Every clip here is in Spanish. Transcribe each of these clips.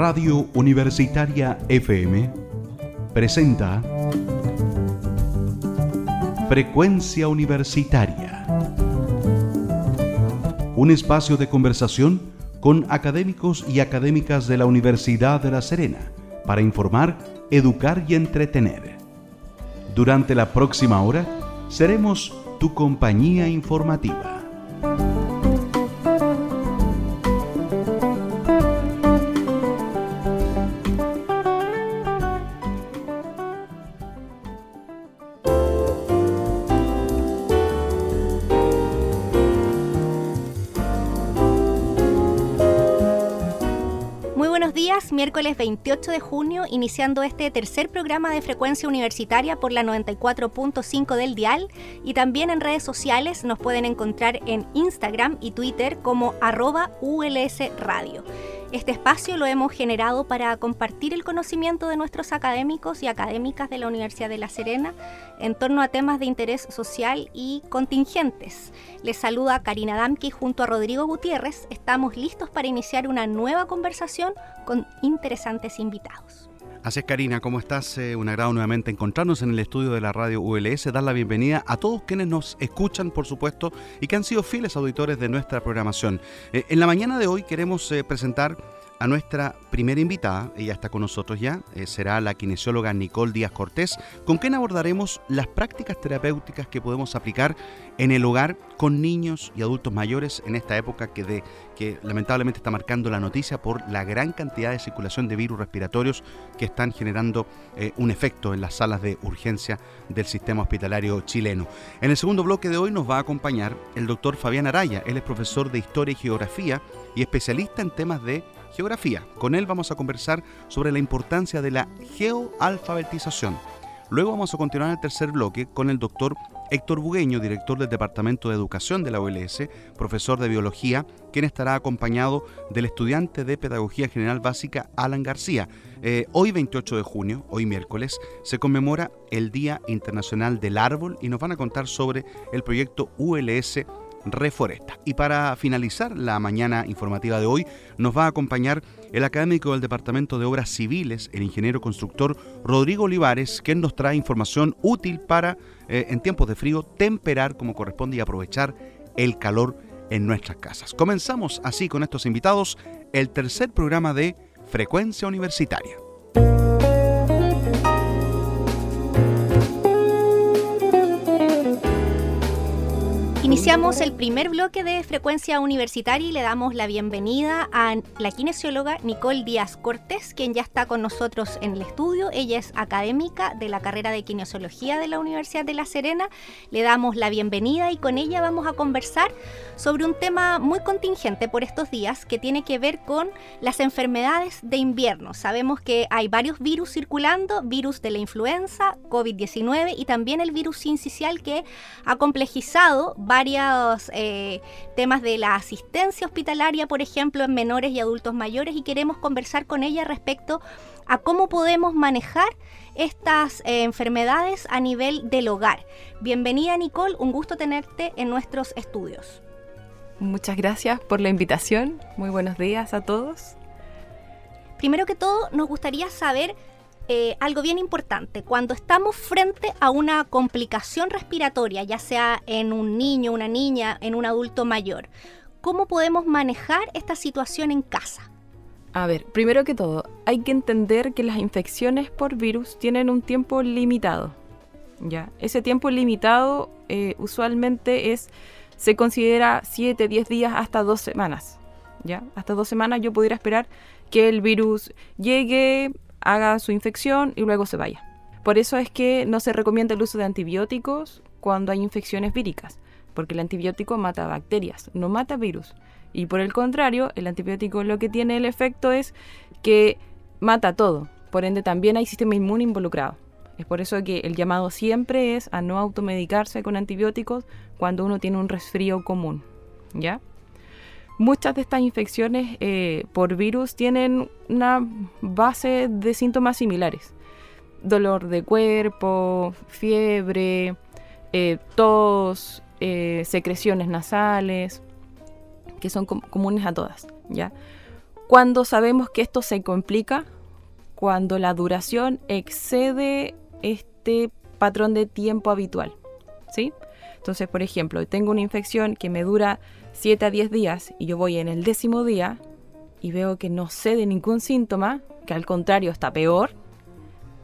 Radio Universitaria FM presenta Frecuencia Universitaria. Un espacio de conversación con académicos y académicas de la Universidad de La Serena para informar, educar y entretener. Durante la próxima hora seremos tu compañía informativa. 28 de junio, iniciando este tercer programa de frecuencia universitaria por la 94.5 del dial y también en redes sociales nos pueden encontrar en Instagram y Twitter como arroba ULS Radio. Este espacio lo hemos generado para compartir el conocimiento de nuestros académicos y académicas de la Universidad de La Serena en torno a temas de interés social y contingentes. Les saluda Karina Damki junto a Rodrigo Gutiérrez. Estamos listos para iniciar una nueva conversación con interesantes invitados. Así es, Karina, ¿cómo estás? Eh, un agrado nuevamente encontrarnos en el estudio de la radio ULS, dar la bienvenida a todos quienes nos escuchan, por supuesto, y que han sido fieles auditores de nuestra programación. Eh, en la mañana de hoy queremos eh, presentar a nuestra primera invitada, ella está con nosotros ya, eh, será la kinesióloga Nicole Díaz Cortés, con quien abordaremos las prácticas terapéuticas que podemos aplicar en el hogar con niños y adultos mayores en esta época que, de, que lamentablemente está marcando la noticia por la gran cantidad de circulación de virus respiratorios que están generando eh, un efecto en las salas de urgencia del sistema hospitalario chileno. En el segundo bloque de hoy nos va a acompañar el doctor Fabián Araya, él es profesor de Historia y Geografía y especialista en temas de geografía. Con él vamos a conversar sobre la importancia de la geoalfabetización. Luego vamos a continuar el tercer bloque con el doctor Héctor Bugueño, director del Departamento de Educación de la OLS, profesor de Biología, quien estará acompañado del estudiante de Pedagogía General Básica Alan García. Eh, hoy 28 de junio, hoy miércoles, se conmemora el Día Internacional del Árbol y nos van a contar sobre el proyecto ULS Reforesta. Y para finalizar la mañana informativa de hoy, nos va a acompañar el académico del Departamento de Obras Civiles, el ingeniero constructor Rodrigo Olivares, quien nos trae información útil para, eh, en tiempos de frío, temperar como corresponde y aprovechar el calor en nuestras casas. Comenzamos así con estos invitados el tercer programa de Frecuencia Universitaria. Iniciamos el primer bloque de frecuencia universitaria y le damos la bienvenida a la kinesióloga Nicole Díaz Cortés, quien ya está con nosotros en el estudio. Ella es académica de la carrera de kinesiología de la Universidad de La Serena. Le damos la bienvenida y con ella vamos a conversar sobre un tema muy contingente por estos días que tiene que ver con las enfermedades de invierno. Sabemos que hay varios virus circulando, virus de la influenza, COVID-19 y también el virus sincicial que ha complejizado varios varios eh, temas de la asistencia hospitalaria, por ejemplo, en menores y adultos mayores, y queremos conversar con ella respecto a cómo podemos manejar estas eh, enfermedades a nivel del hogar. Bienvenida Nicole, un gusto tenerte en nuestros estudios. Muchas gracias por la invitación. Muy buenos días a todos. Primero que todo, nos gustaría saber eh, algo bien importante. Cuando estamos frente a una complicación respiratoria, ya sea en un niño, una niña, en un adulto mayor, ¿cómo podemos manejar esta situación en casa? A ver, primero que todo, hay que entender que las infecciones por virus tienen un tiempo limitado. ¿ya? Ese tiempo limitado eh, usualmente es, se considera 7, 10 días hasta 2 semanas. ¿ya? Hasta 2 semanas yo pudiera esperar que el virus llegue, haga su infección y luego se vaya. Por eso es que no se recomienda el uso de antibióticos cuando hay infecciones víricas, porque el antibiótico mata bacterias, no mata virus. Y por el contrario, el antibiótico lo que tiene el efecto es que mata todo, por ende también hay sistema inmune involucrado. Es por eso que el llamado siempre es a no automedicarse con antibióticos cuando uno tiene un resfrío común, ¿ya? Muchas de estas infecciones eh, por virus tienen una base de síntomas similares. Dolor de cuerpo, fiebre, eh, tos, eh, secreciones nasales, que son comunes a todas. ¿ya? Cuando sabemos que esto se complica, cuando la duración excede este patrón de tiempo habitual. ¿Sí? Entonces, por ejemplo, tengo una infección que me dura 7 a 10 días y yo voy en el décimo día y veo que no cede ningún síntoma, que al contrario está peor,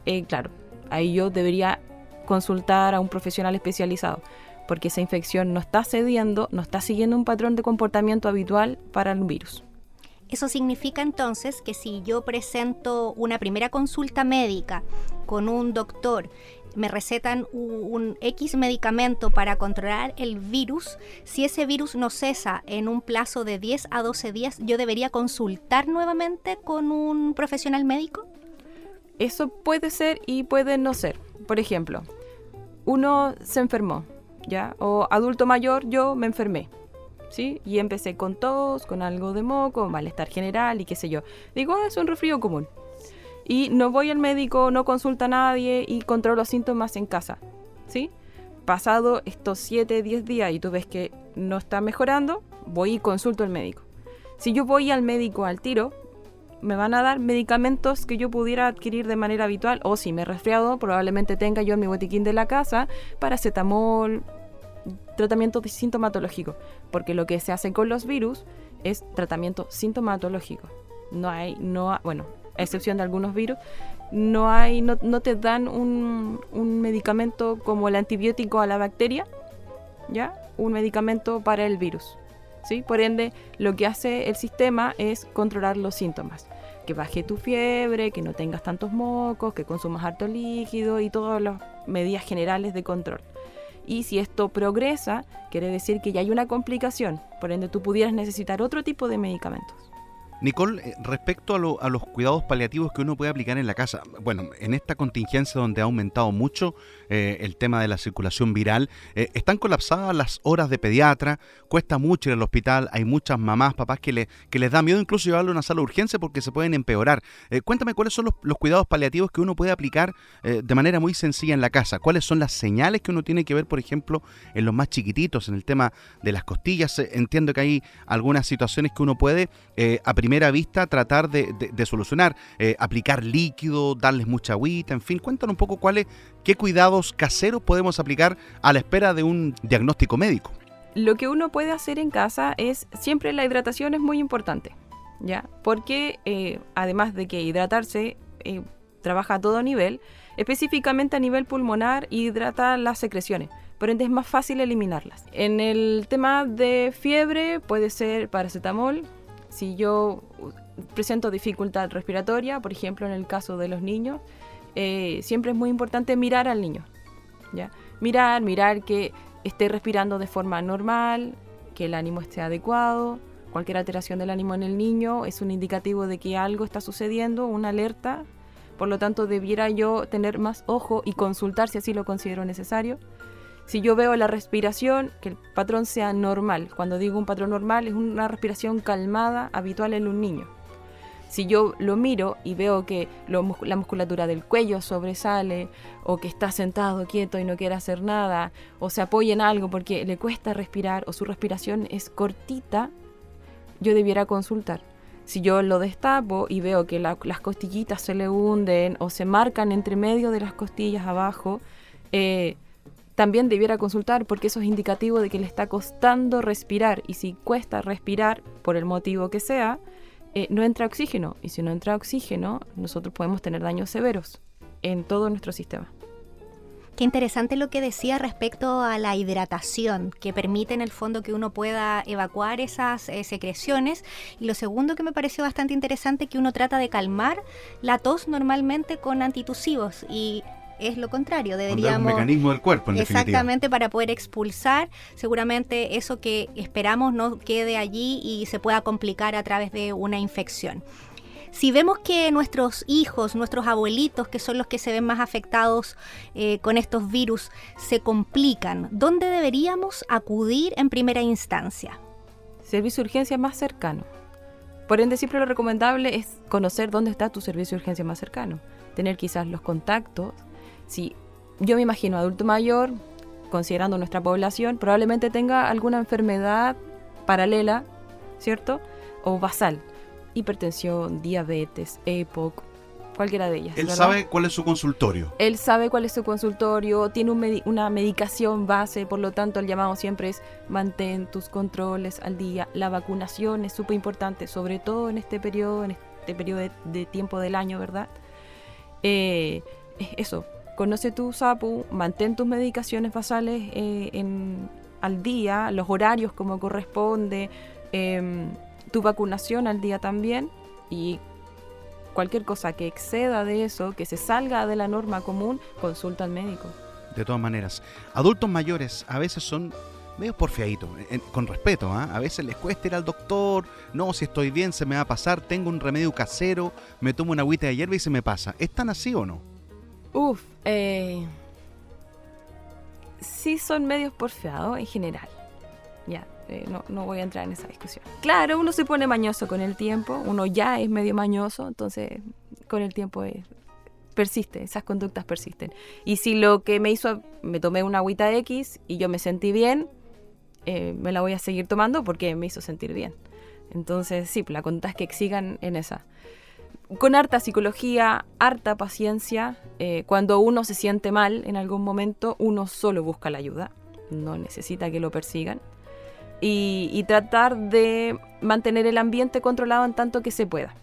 eh, claro, ahí yo debería consultar a un profesional especializado, porque esa infección no está cediendo, no está siguiendo un patrón de comportamiento habitual para el virus. Eso significa entonces que si yo presento una primera consulta médica con un doctor me recetan un, X medicamento para controlar el virus, si ese virus no cesa en un plazo de 10 a 12 días, ¿yo debería consultar nuevamente con un profesional médico? Eso puede ser y puede no ser. Por ejemplo, uno se enfermó, ¿ya? O adulto mayor, yo me enfermé. ¿Sí? Y empecé con tos, con algo de moco, malestar general y qué sé yo. Digo, ah, es un resfrío común y no voy al médico, no consulta a nadie y controlo los síntomas en casa. ¿Sí? Pasado estos 7, 10 días y tú ves que no está mejorando, voy y consulto al médico. Si yo voy al médico al tiro, me van a dar medicamentos que yo pudiera adquirir de manera habitual o si me he resfriado, probablemente tenga yo en mi botiquín de la casa paracetamol, tratamiento sintomatológico, porque lo que se hace con los virus es tratamiento sintomatológico. No hay, no, bueno, a excepción de algunos virus, no, hay, no, te dan un, un, medicamento como el antibiótico a la bacteria, ¿ya? Un medicamento para el virus, ¿sí? Por ende, lo que hace el sistema es controlar los síntomas. Que baje tu fiebre, que no tengas tantos mocos, que consumas harto líquido y todas las medidas generales de control. Y si esto progresa, quiere decir que ya hay una complicación, por ende tú pudieras necesitar otro tipo de medicamentos. Nicole, eh, respecto a, los cuidados paliativos que uno puede aplicar en la casa, bueno, en esta contingencia donde ha aumentado mucho eh, el tema de la circulación viral, eh, están colapsadas las horas de pediatra, cuesta mucho ir al hospital, hay muchas mamás, papás que, le, que les da miedo incluso llevarlo a una sala de urgencia porque se pueden empeorar. cuéntame cuáles son los, cuidados paliativos que uno puede aplicar de manera muy sencilla en la casa, cuáles son las señales que uno tiene que ver, por ejemplo, en los más chiquititos, en el tema de las costillas. entiendo que hay algunas situaciones que uno puede aplicar primera vista tratar de, solucionar, eh, aplicar líquido, darles mucha agüita, en fin, cuéntanos un poco cuáles, qué cuidados caseros podemos aplicar a la espera de un diagnóstico médico. Lo que uno puede hacer en casa es, siempre la hidratación es muy importante, ¿ya? Porque eh, además de que hidratarse eh, trabaja a todo nivel, específicamente a nivel pulmonar hidrata las secreciones por ende es más fácil eliminarlas. En el tema de fiebre puede ser paracetamol, si yo presento dificultad respiratoria, por ejemplo en el caso de los niños, eh, siempre es muy importante mirar al niño. ¿ya? Mirar, mirar que esté respirando de forma normal, que el ánimo esté adecuado. Cualquier alteración del ánimo en el niño es un indicativo de que algo está sucediendo, una alerta. Por lo tanto, debiera yo tener más ojo y consultar si así lo considero necesario. Si yo veo la respiración, que el patrón sea normal. Cuando digo un patrón normal, es una respiración calmada, habitual en un niño. Si yo lo miro y veo que la musculatura del cuello sobresale, o que está sentado quieto y no quiere hacer nada, o se apoya en algo porque le cuesta respirar, o su respiración es cortita, yo debiera consultar. Si yo lo destapo y veo que las costillitas se le hunden o se marcan entre medio de las costillas abajo, eh, también debiera consultar porque eso es indicativo de que le está costando respirar y si cuesta respirar por el motivo que sea, eh, no entra oxígeno y si no entra oxígeno nosotros podemos tener daños severos en todo nuestro sistema. Qué interesante lo que decía respecto a la hidratación, que permite en el fondo que uno pueda evacuar esas eh, secreciones. Y lo segundo que me pareció bastante interesante, que uno trata de calmar la tos normalmente con antitusivos. Y es lo contrario, deberíamos... Un mecanismo del cuerpo, en Exactamente, para poder expulsar seguramente eso que esperamos no quede allí y se pueda complicar a través de una infección. Si vemos que nuestros hijos, nuestros abuelitos, que son los que se ven más afectados eh, con estos virus, se complican, ¿dónde deberíamos acudir en primera instancia? Servicio de urgencia más cercano. Por ende, siempre lo recomendable es conocer dónde está tu servicio de urgencia más cercano. Tener quizás los contactos si yo me imagino adulto mayor, considerando nuestra población, probablemente tenga alguna enfermedad paralela, ¿cierto? O basal. hipertensión, diabetes, EPOC, cualquiera de ellas. Él sabe cuál es su consultorio. Él sabe cuál es su consultorio, tiene una medicación base, por lo tanto el llamado siempre es mantén tus controles al día. La vacunación es súper importante, sobre todo en este periodo, en este periodo de, tiempo del año, ¿verdad? Eh, eso, conoce tu SAPU, mantén tus medicaciones basales eh, al día, los horarios como corresponde, em, tu vacunación al día también y cualquier cosa que exceda de eso, que se salga de la norma común, consulta al médico. De todas maneras, adultos mayores a veces son medio porfiaditos, con respeto, ¿ah? a veces les cuesta ir al doctor, no, si estoy bien se me va a pasar, tengo un remedio casero, me tomo una agüita de hierba y se me pasa. ¿Es tan así o no? Uf, eh, sí son medios porfiados en general. Ya, eh, no, no, voy a entrar en esa discusión. Claro, uno se pone mañoso con el tiempo, uno ya es medio mañoso, entonces con el tiempo persiste, esas conductas persisten. Y si lo que me hizo, me tomé una agüita X y yo me sentí bien, eh, me la voy a seguir tomando porque me hizo sentir bien. Entonces, sí, la conducta es que sigan en esa. Con harta psicología, harta paciencia, eh, cuando uno se siente mal en algún momento, uno solo busca la ayuda, no necesita que lo persigan y, tratar de mantener el ambiente controlado en tanto que se pueda.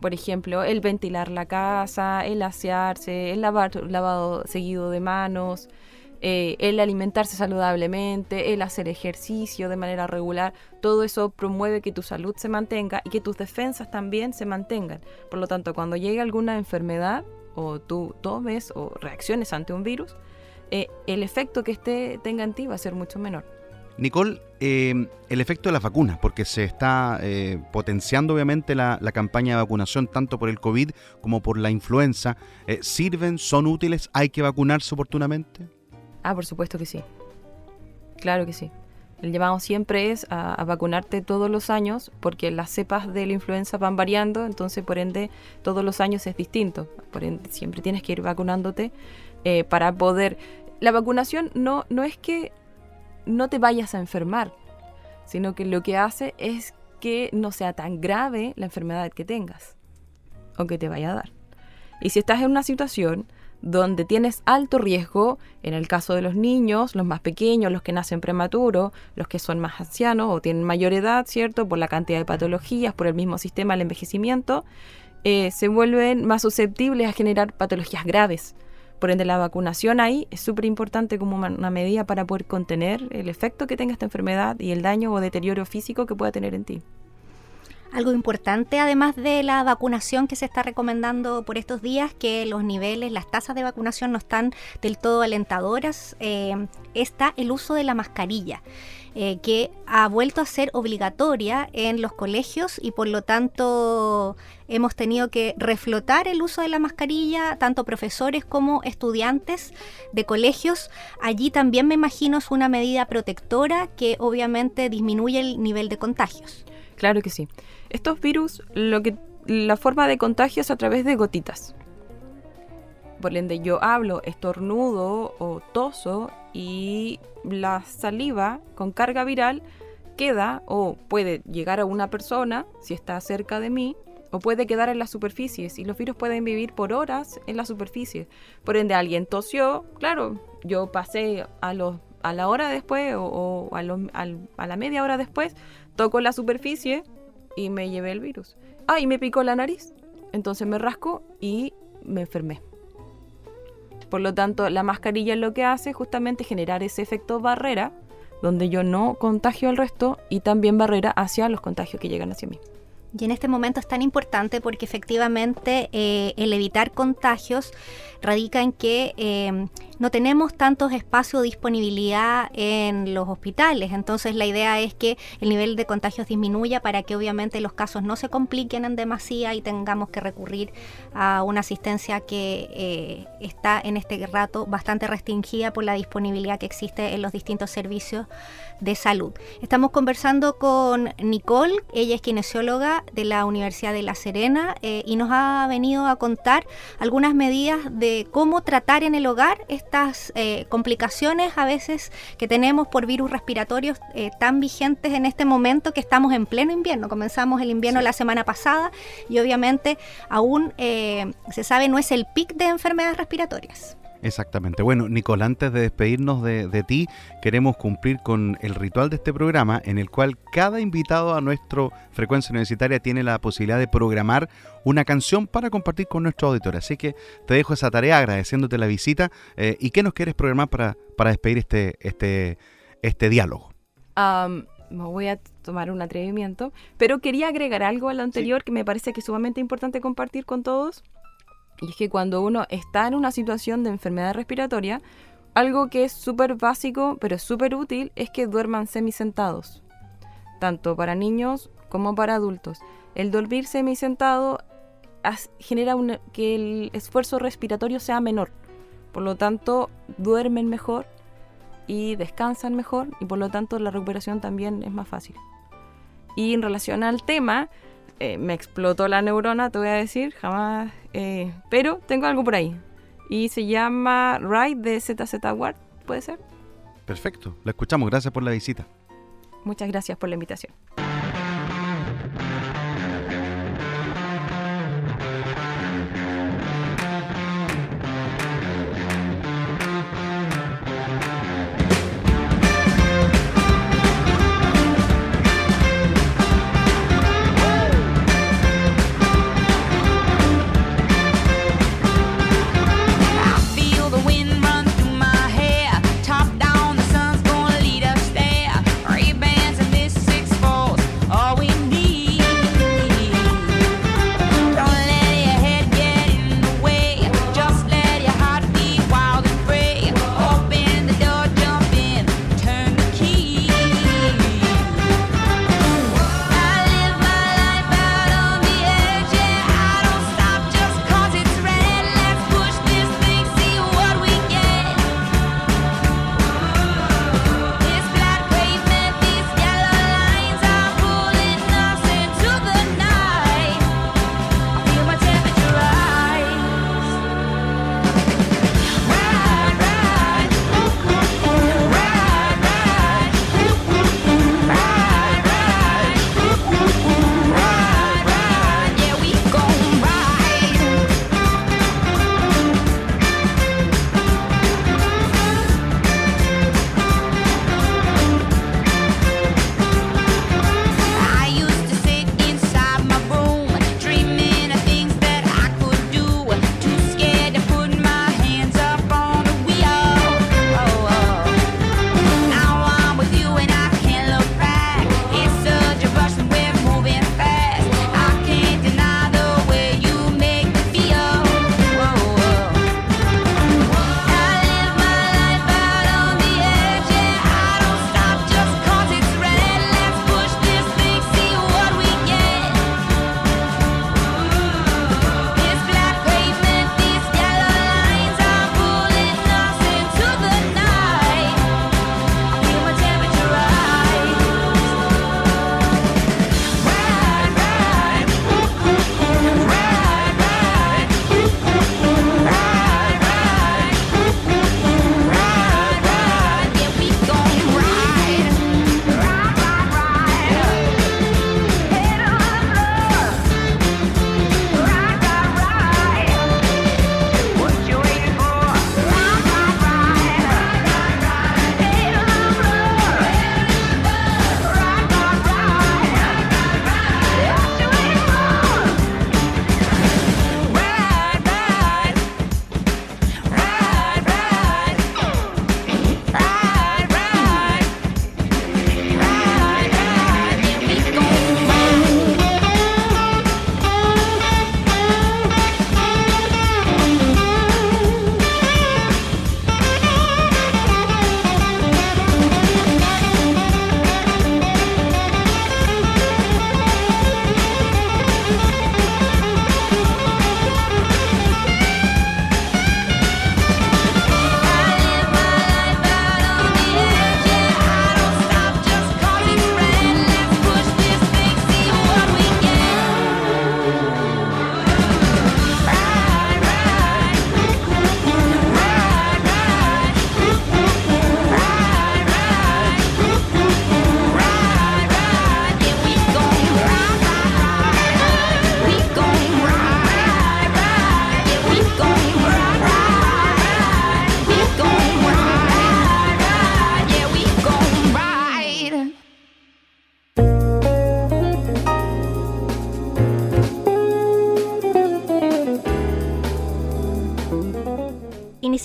Por ejemplo, el ventilar la casa, el asearse, el lavado seguido de manos, eh, el alimentarse saludablemente, el hacer ejercicio de manera regular, todo eso promueve que tu salud se mantenga y que tus defensas también se mantengan. Por lo tanto, cuando llegue alguna enfermedad o tú tomes o reacciones ante un virus, eh, el efecto que este tenga en ti va a ser mucho menor. Nicole, eh, el efecto de las vacunas, porque se está potenciando obviamente la, campaña de vacunación tanto por el COVID como por la influenza, ¿sirven? ¿Son útiles? ¿Hay que vacunarse oportunamente? Ah, por supuesto que sí. Claro que sí. El llamado siempre es a, vacunarte todos los años porque las cepas de la influenza van variando, entonces por ende todos los años es distinto. Por ende siempre tienes que ir vacunándote para poder... La vacunación no, no es que no te vayas a enfermar, sino que lo que hace es que no sea tan grave la enfermedad que tengas o que te vaya a dar. Y si estás en una situación donde tienes alto riesgo, en el caso de los niños, los más pequeños, los que nacen prematuros, los que son más ancianos o tienen mayor edad, ¿cierto? Por la cantidad de patologías, por el mismo sistema del envejecimiento, eh, se vuelven más susceptibles a generar patologías graves. Por ende, la vacunación ahí es súper importante como una medida para poder contener el efecto que tenga esta enfermedad y el daño o deterioro físico que pueda tener en ti. Algo importante, además de la vacunación que se está recomendando por estos días, que los niveles, las tasas de vacunación no están del todo alentadoras, eh, está el uso de la mascarilla. Eh, que ha vuelto a ser obligatoria en los colegios y por lo tanto hemos tenido que reflotar el uso de la mascarilla, tanto profesores como estudiantes de colegios. Allí también me imagino es una medida protectora que obviamente disminuye el nivel de contagios. Claro que sí. Estos virus, lo que, la forma de contagio es a través de gotitas. Por ende, yo hablo, estornudo o toso y la saliva con carga viral queda o puede llegar a una persona si está cerca de mí o puede quedar en las superficies y los virus pueden vivir por horas en la superficie. Por ende, alguien tosió, claro, yo pasé a, los, a la hora después o, a, a la media hora después, toco la superficie y me llevé el virus. Ah, y me picó la nariz. Entonces me rasco y me enfermé. Por lo tanto, la mascarilla lo que hace es justamente generar ese efecto barrera, donde yo no contagio al resto y también barrera hacia los contagios que llegan hacia mí. Y en este momento es tan importante porque efectivamente eh, el evitar contagios radica en que eh, no tenemos tantos espacios de disponibilidad en los hospitales. Entonces la idea es que el nivel de contagios disminuya para que obviamente los casos no se compliquen en demasía y tengamos que recurrir a una asistencia que eh, está en este rato bastante restringida por la disponibilidad que existe en los distintos servicios de salud. Estamos conversando con Nicole, ella es kinesióloga de la Universidad de La Serena eh, y nos ha venido a contar algunas medidas de cómo tratar en el hogar estas eh, complicaciones a veces que tenemos por virus respiratorios eh, tan vigentes en este momento que estamos en pleno invierno. Comenzamos el invierno la semana pasada y obviamente aún se sabe no es el pic de enfermedades respiratorias. Exactamente. Bueno, Nicole, antes de despedirnos de, ti, queremos cumplir con el ritual de este programa en el cual cada invitado a nuestro frecuencia universitaria tiene la posibilidad de programar una canción para compartir con nuestro auditorio. Así que te dejo esa tarea agradeciéndote la visita. Eh, ¿Y qué nos quieres programar para, para despedir este, este, este diálogo? me voy a tomar un atrevimiento, pero quería agregar algo a lo anterior que me parece que es sumamente importante compartir con todos. Y es que cuando uno está en una situación de enfermedad respiratoria, algo que es súper básico, pero súper útil, es que duerman semisentados, tanto para niños como para adultos. El dormir semisentado genera que el esfuerzo respiratorio sea menor, por lo tanto duermen mejor y descansan mejor y por lo tanto la recuperación también es más fácil. Y en relación al tema, eh, me explotó la neurona, te voy a decir, jamás. Eh, pero tengo algo por ahí. Y se llama Ride de ZZ Ward, ¿puede ser? Perfecto, la escuchamos. Gracias por la visita. Muchas gracias por la invitación.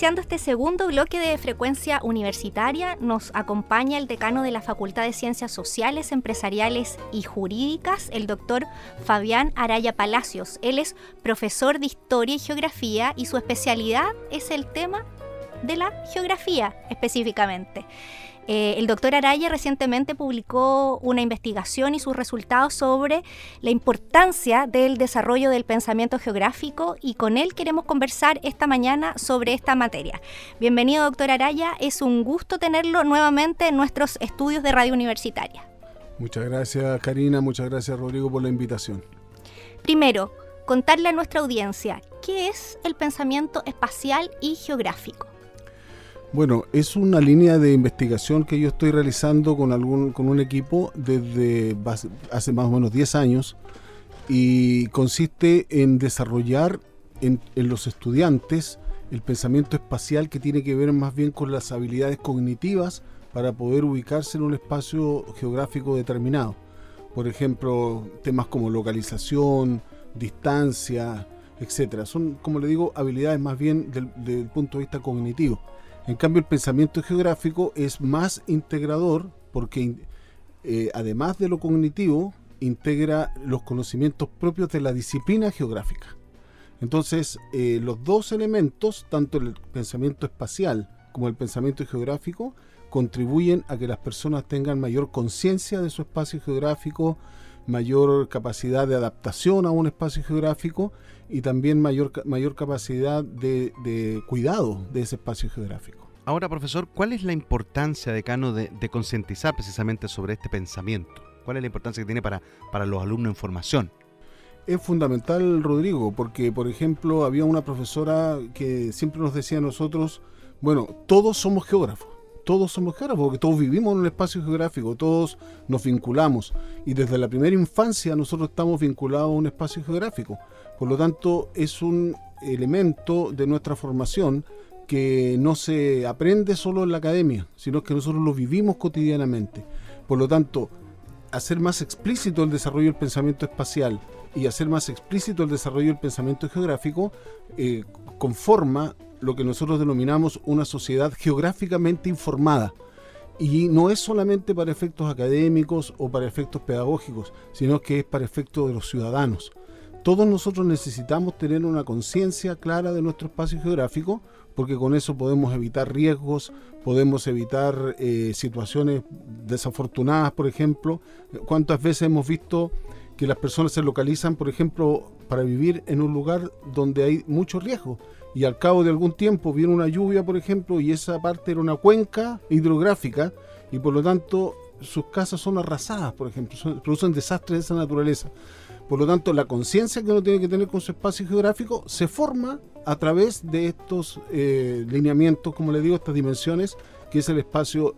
Este segundo bloque de frecuencia universitaria, nos acompaña el decano de la Facultad de Ciencias Sociales, Empresariales y Jurídicas, el doctor Fabián Araya Palacios. Él es profesor de Historia y Geografía y su especialidad es el tema de la geografía específicamente. Eh, el doctor Araya recientemente publicó una investigación y sus resultados sobre la importancia del desarrollo del pensamiento geográfico y con él queremos conversar esta mañana sobre esta materia. Bienvenido, doctor Araya. Es un gusto tenerlo nuevamente en nuestros estudios de radio universitaria. Muchas gracias, Karina. Muchas gracias, Rodrigo, por la invitación. Primero, contarle a nuestra audiencia qué es el pensamiento espacial y geográfico. Bueno, es una línea de investigación que yo estoy realizando con, algún, con un equipo desde hace más o menos 10 años y consiste en desarrollar en, los estudiantes el pensamiento espacial que tiene que ver más bien con las habilidades cognitivas para poder ubicarse en un espacio geográfico determinado. Por ejemplo, temas como localización, distancia, etcétera. Son, como le digo, habilidades más bien del, del punto de vista cognitivo. En cambio, el pensamiento geográfico es más integrador porque eh, además de lo cognitivo, integra los conocimientos propios de la disciplina geográfica. Entonces, eh, los dos elementos, tanto el pensamiento espacial como el pensamiento geográfico, contribuyen a que las personas tengan mayor conciencia de su espacio geográfico, mayor capacidad de adaptación a un espacio geográfico y también mayor, mayor capacidad de, cuidado de ese espacio geográfico. Ahora, profesor, ¿cuál es la importancia, decano, de, de concientizar precisamente sobre este pensamiento? ¿Cuál es la importancia que tiene para, para los alumnos en formación? Es fundamental, Rodrigo, porque, por ejemplo, había una profesora que siempre nos decía a nosotros, bueno, todos somos geógrafos todos somos geógrafos, porque todos vivimos en un espacio geográfico, todos nos vinculamos. Y desde la primera infancia nosotros estamos vinculados a un espacio geográfico. Por lo tanto, es un elemento de nuestra formación que no se aprende solo en la academia, sino que nosotros lo vivimos cotidianamente. Por lo tanto, hacer más explícito el desarrollo del pensamiento espacial y hacer más explícito el desarrollo del pensamiento geográfico eh, conforma lo que nosotros denominamos una sociedad geográficamente informada. Y no es solamente para efectos académicos o para efectos pedagógicos, sino que es para efectos de los ciudadanos. Todos nosotros necesitamos tener una conciencia clara de nuestro espacio geográfico, porque con eso podemos evitar riesgos, podemos evitar eh, situaciones desafortunadas, por ejemplo. ¿Cuántas veces hemos visto que las personas se localizan, por ejemplo, para vivir en un lugar donde hay mucho riesgo? y al cabo de algún tiempo viene una lluvia, por ejemplo, y esa parte era una cuenca hidrográfica y por lo tanto sus casas son arrasadas, por ejemplo, producen desastres de esa naturaleza. Por lo tanto, la conciencia que uno tiene que tener con su espacio geográfico se forma a través de estos eh, lineamientos, como le digo, estas dimensiones, que es el espacio,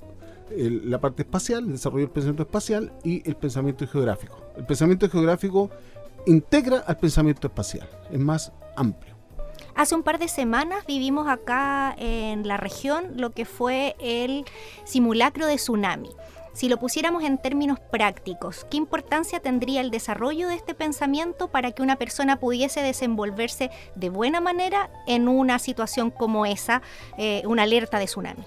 la parte espacial, el desarrollo del pensamiento espacial y el pensamiento geográfico. El pensamiento geográfico integra al pensamiento espacial, es más amplio. Hace un par de semanas vivimos acá en la región lo que fue el simulacro de tsunami. Si lo pusiéramos en términos prácticos, ¿qué importancia tendría el desarrollo de este pensamiento para que una persona pudiese desenvolverse de buena manera en una situación como esa, eh, una alerta de tsunami?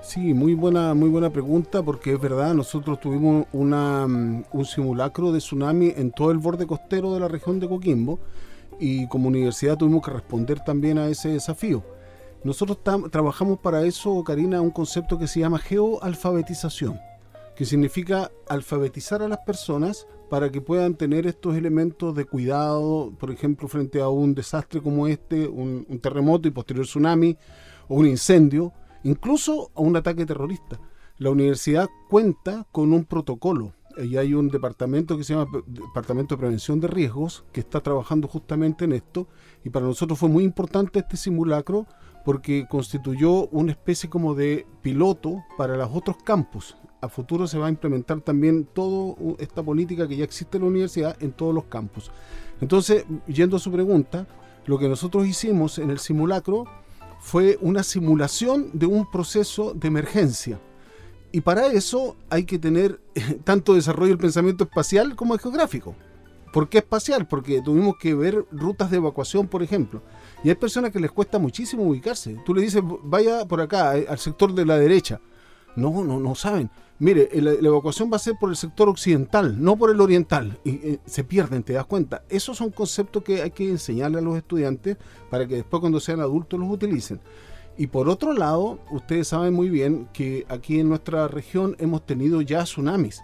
Sí, muy buena, muy buena pregunta porque es verdad, nosotros tuvimos una, mm, un simulacro de tsunami en todo el borde costero de la región de Coquimbo y como universidad tuvimos que responder también a ese desafío. Nosotros trabajamos para eso, Karina, un concepto que se llama geoalfabetización, que significa alfabetizar a las personas para que puedan tener estos elementos de cuidado, por ejemplo, frente a un desastre como este, un, un terremoto y posterior tsunami o un incendio, incluso a un ataque terrorista. La universidad cuenta con un protocolo y hay un departamento que se llama Departamento de Prevención de Riesgos que está trabajando justamente en esto y para nosotros fue muy importante este simulacro porque constituyó una especie como de piloto para los otros campus. A futuro se va a implementar también toda esta política que ya existe en la universidad en todos los campus. Entonces, yendo a su pregunta, lo que nosotros hicimos en el simulacro fue una simulación de un proceso de emergencia y para eso hay que tener tanto desarrollo del pensamiento espacial como el geográfico. ¿Por qué espacial? Porque tuvimos que ver rutas de evacuación, por ejemplo. Y hay personas que les cuesta muchísimo ubicarse. Tú le dices, vaya por acá, eh, al sector de la derecha. No, no, no saben. Mire, la, evacuación va a ser por el sector occidental, no por el oriental. Y eh, se pierden, te das cuenta. Esos son conceptos que hay que enseñarle a los estudiantes para que después cuando sean adultos los utilicen. Y por otro lado, ustedes saben muy bien que aquí en nuestra región hemos tenido ya tsunamis.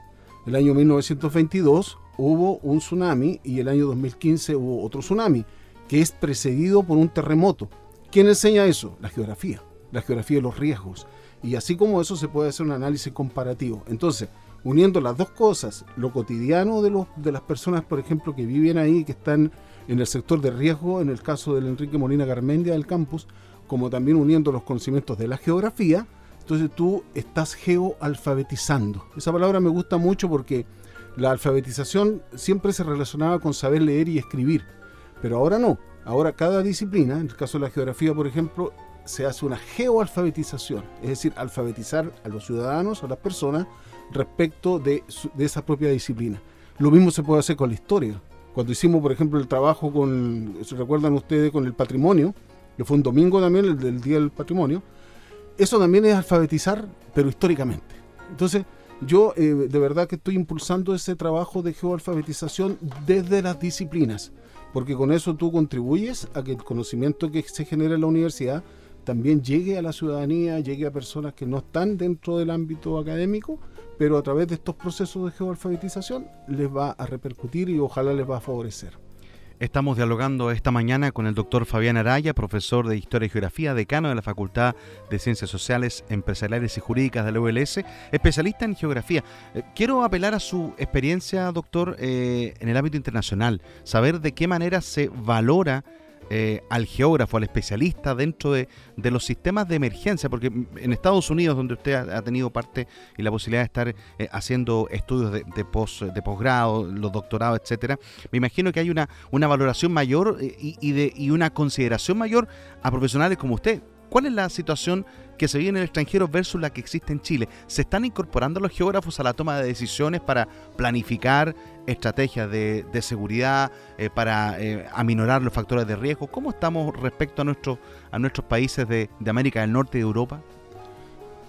El año 1922 hubo un tsunami y el año 2015 hubo otro tsunami, que es precedido por un terremoto. ¿Quién enseña eso? La geografía, la geografía de los riesgos. Y así como eso se puede hacer un análisis comparativo. Entonces, uniendo las dos cosas, lo cotidiano de, los, de las personas, por ejemplo, que viven ahí, que están en el sector de riesgo, en el caso del Enrique Molina Garmendia del campus, como también uniendo los conocimientos de la geografía, entonces tú estás geoalfabetizando. Esa palabra me gusta mucho porque la alfabetización siempre se relacionaba con saber leer y escribir, pero ahora no. Ahora cada disciplina, en el caso de la geografía, por ejemplo, se hace una geoalfabetización, es decir, alfabetizar a los ciudadanos, a las personas, respecto de, esa propia disciplina. Lo mismo se puede hacer con la historia. Cuando hicimos, por ejemplo, el trabajo con, ¿se recuerdan ustedes, con el patrimonio, que fue un domingo también, el del Día del Patrimonio, eso también es alfabetizar, pero históricamente. Entonces, yo eh, de verdad que estoy impulsando ese trabajo de geoalfabetización desde las disciplinas, porque con eso tú contribuyes a que el conocimiento que se genera en la universidad también llegue a la ciudadanía, llegue a personas que no están dentro del ámbito académico, pero a través de estos procesos de geoalfabetización les va a repercutir y ojalá les va a favorecer. Estamos dialogando esta mañana con el doctor Fabián Araya, profesor de Historia y Geografía, decano de la Facultad de Ciencias Sociales, Empresariales y Jurídicas de la ULS, especialista en geografía. Eh, quiero apelar a su experiencia, doctor, eh, en el ámbito internacional, saber de qué manera se valora eh, al geógrafo, al especialista dentro de, los sistemas de emergencia, porque en Estados Unidos, donde usted ha, tenido parte y la posibilidad de estar eh, haciendo estudios de, de, de posgrado, los doctorados, etcétera, me imagino que hay una, una valoración mayor eh, y, de, y una consideración mayor a profesionales como usted. ¿Cuál es la situación que se vive en el extranjero versus la que existe en Chile? ¿Se están incorporando los geógrafos a la toma de decisiones para planificar estrategias de, seguridad, eh, para eh, aminorar los factores de riesgo? ¿Cómo estamos respecto a, nuestro, a nuestros países de, América del Norte y de Europa?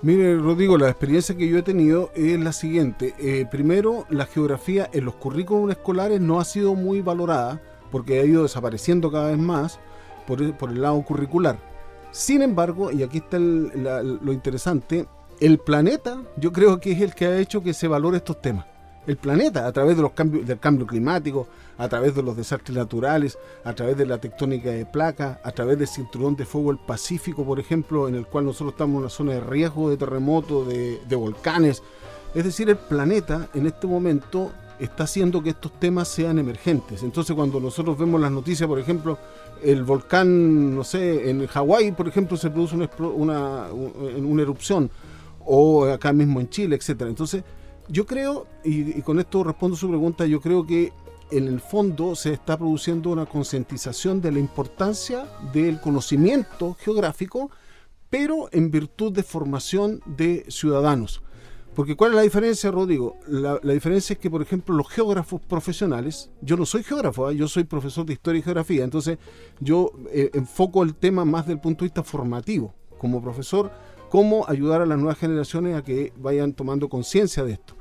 Mire, Rodrigo, la experiencia que yo he tenido es la siguiente. Eh, primero, la geografía en los currículos escolares no ha sido muy valorada porque ha ido desapareciendo cada vez más por el lado curricular. Sin embargo, y aquí está lo interesante, el planeta yo creo que es el que ha hecho que se valore estos temas. El planeta, a través de los cambios, del cambio climático, a través de los desastres naturales, a través de la tectónica de placas, a través del cinturón de fuego del Pacífico, por ejemplo, en el cual nosotros estamos en una zona de riesgo de terremotos, de, de volcanes. Es decir, el planeta en este momento está haciendo que estos temas sean emergentes. Entonces, cuando nosotros vemos las noticias, por ejemplo, el volcán, no sé, en Hawái, por ejemplo, se produce una, una, erupción, o acá mismo en Chile, etcétera. Entonces, yo creo, y, con esto respondo su pregunta, yo creo que en el fondo se está produciendo una concientización de la importancia del conocimiento geográfico, pero en virtud de formación de ciudadanos. Porque ¿cuál es la diferencia, Rodrigo? La, diferencia es que, por ejemplo, los geógrafos profesionales, yo no soy geógrafo, ¿eh? yo soy profesor de historia y geografía, entonces yo eh, enfoco el tema más del punto de vista formativo, como profesor, cómo ayudar a las nuevas generaciones a que vayan tomando conciencia de esto.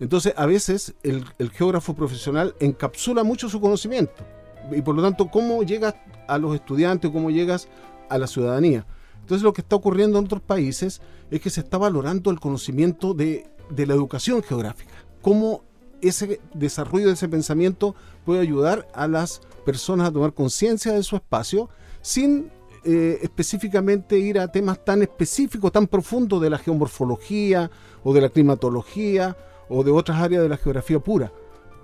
Entonces, a veces el, el geógrafo profesional encapsula mucho su conocimiento y por lo tanto, cómo llegas a los estudiantes, cómo llegas a la ciudadanía. Entonces lo que está ocurriendo en otros países es que se está valorando el conocimiento de, la educación geográfica, cómo ese desarrollo de ese pensamiento puede ayudar a las personas a tomar conciencia de su espacio sin eh, específicamente ir a temas tan específicos, tan profundos de la geomorfología o de la climatología o de otras áreas de la geografía pura.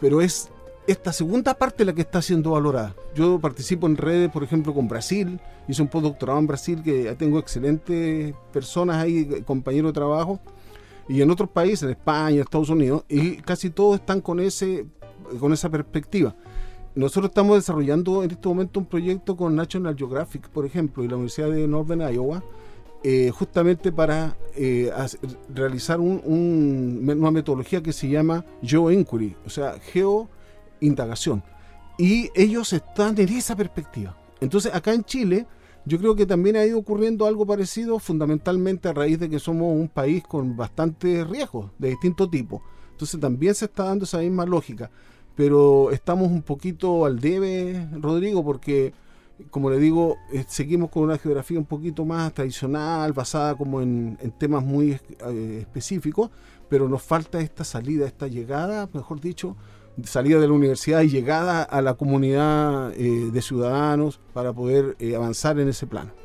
Pero es esta segunda parte la que está siendo valorada. Yo participo en redes, por ejemplo, con Brasil, hice un postdoctorado en Brasil, que tengo excelentes personas ahí, compañeros de trabajo, y en otros países, en España, Estados Unidos, y casi todos están con, ese, con esa perspectiva. Nosotros estamos desarrollando en este momento un proyecto con National Geographic, por ejemplo, y la Universidad de Northern Iowa, eh, justamente para eh, realizar una metodología que se llama GeoInquiry, o sea, geo indagación. y ellos están en esa perspectiva. Entonces acá en Chile yo creo que también ha ido ocurriendo algo parecido fundamentalmente a raíz de que somos un país con bastantes riesgos de distinto tipo. Entonces también se está dando esa misma lógica. Pero estamos un poquito al debe, Rodrigo, porque como le digo, eh, seguimos con una geografía un poquito más tradicional, basada como en, temas muy eh, específicos, pero nos falta esta salida, esta llegada, mejor dicho, salida de la universidad y llegada a la comunidad eh, de ciudadanos para poder avanzar en ese plano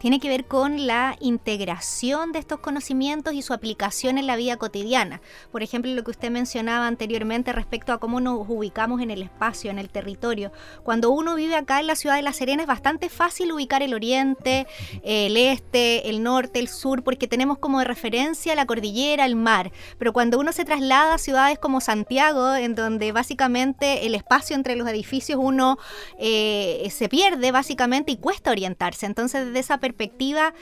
tiene que ver con la integración de estos conocimientos y su aplicación en la vida cotidiana. Por ejemplo, lo que usted mencionaba anteriormente respecto a cómo nos ubicamos en el espacio, en el territorio. Cuando uno vive acá en la ciudad de La Serena es bastante fácil ubicar el oriente, el este, el norte, el sur, porque tenemos como de referencia la cordillera, el mar. Pero cuando uno se traslada a ciudades como Santiago, en donde básicamente el espacio entre los edificios uno eh, se pierde básicamente y cuesta orientarse. Entonces, desde esa perspectiva perspectiva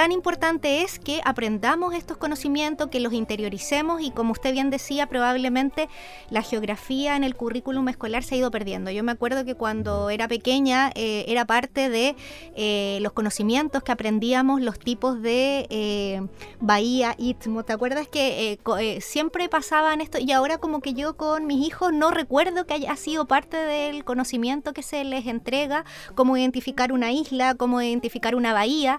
tan importante es que aprendamos estos conocimientos, que los interioricemos y como usted bien decía, probablemente la geografía en el currículum escolar se ha ido perdiendo. Yo me acuerdo que cuando era pequeña eh, era parte de eh, los conocimientos que aprendíamos, los tipos de eh, bahía, istmo. ¿Te acuerdas que siempre pasaban esto? Y ahora como que yo con mis hijos no recuerdo que haya sido parte del conocimiento que se les entrega, cómo identificar una isla, cómo identificar una bahía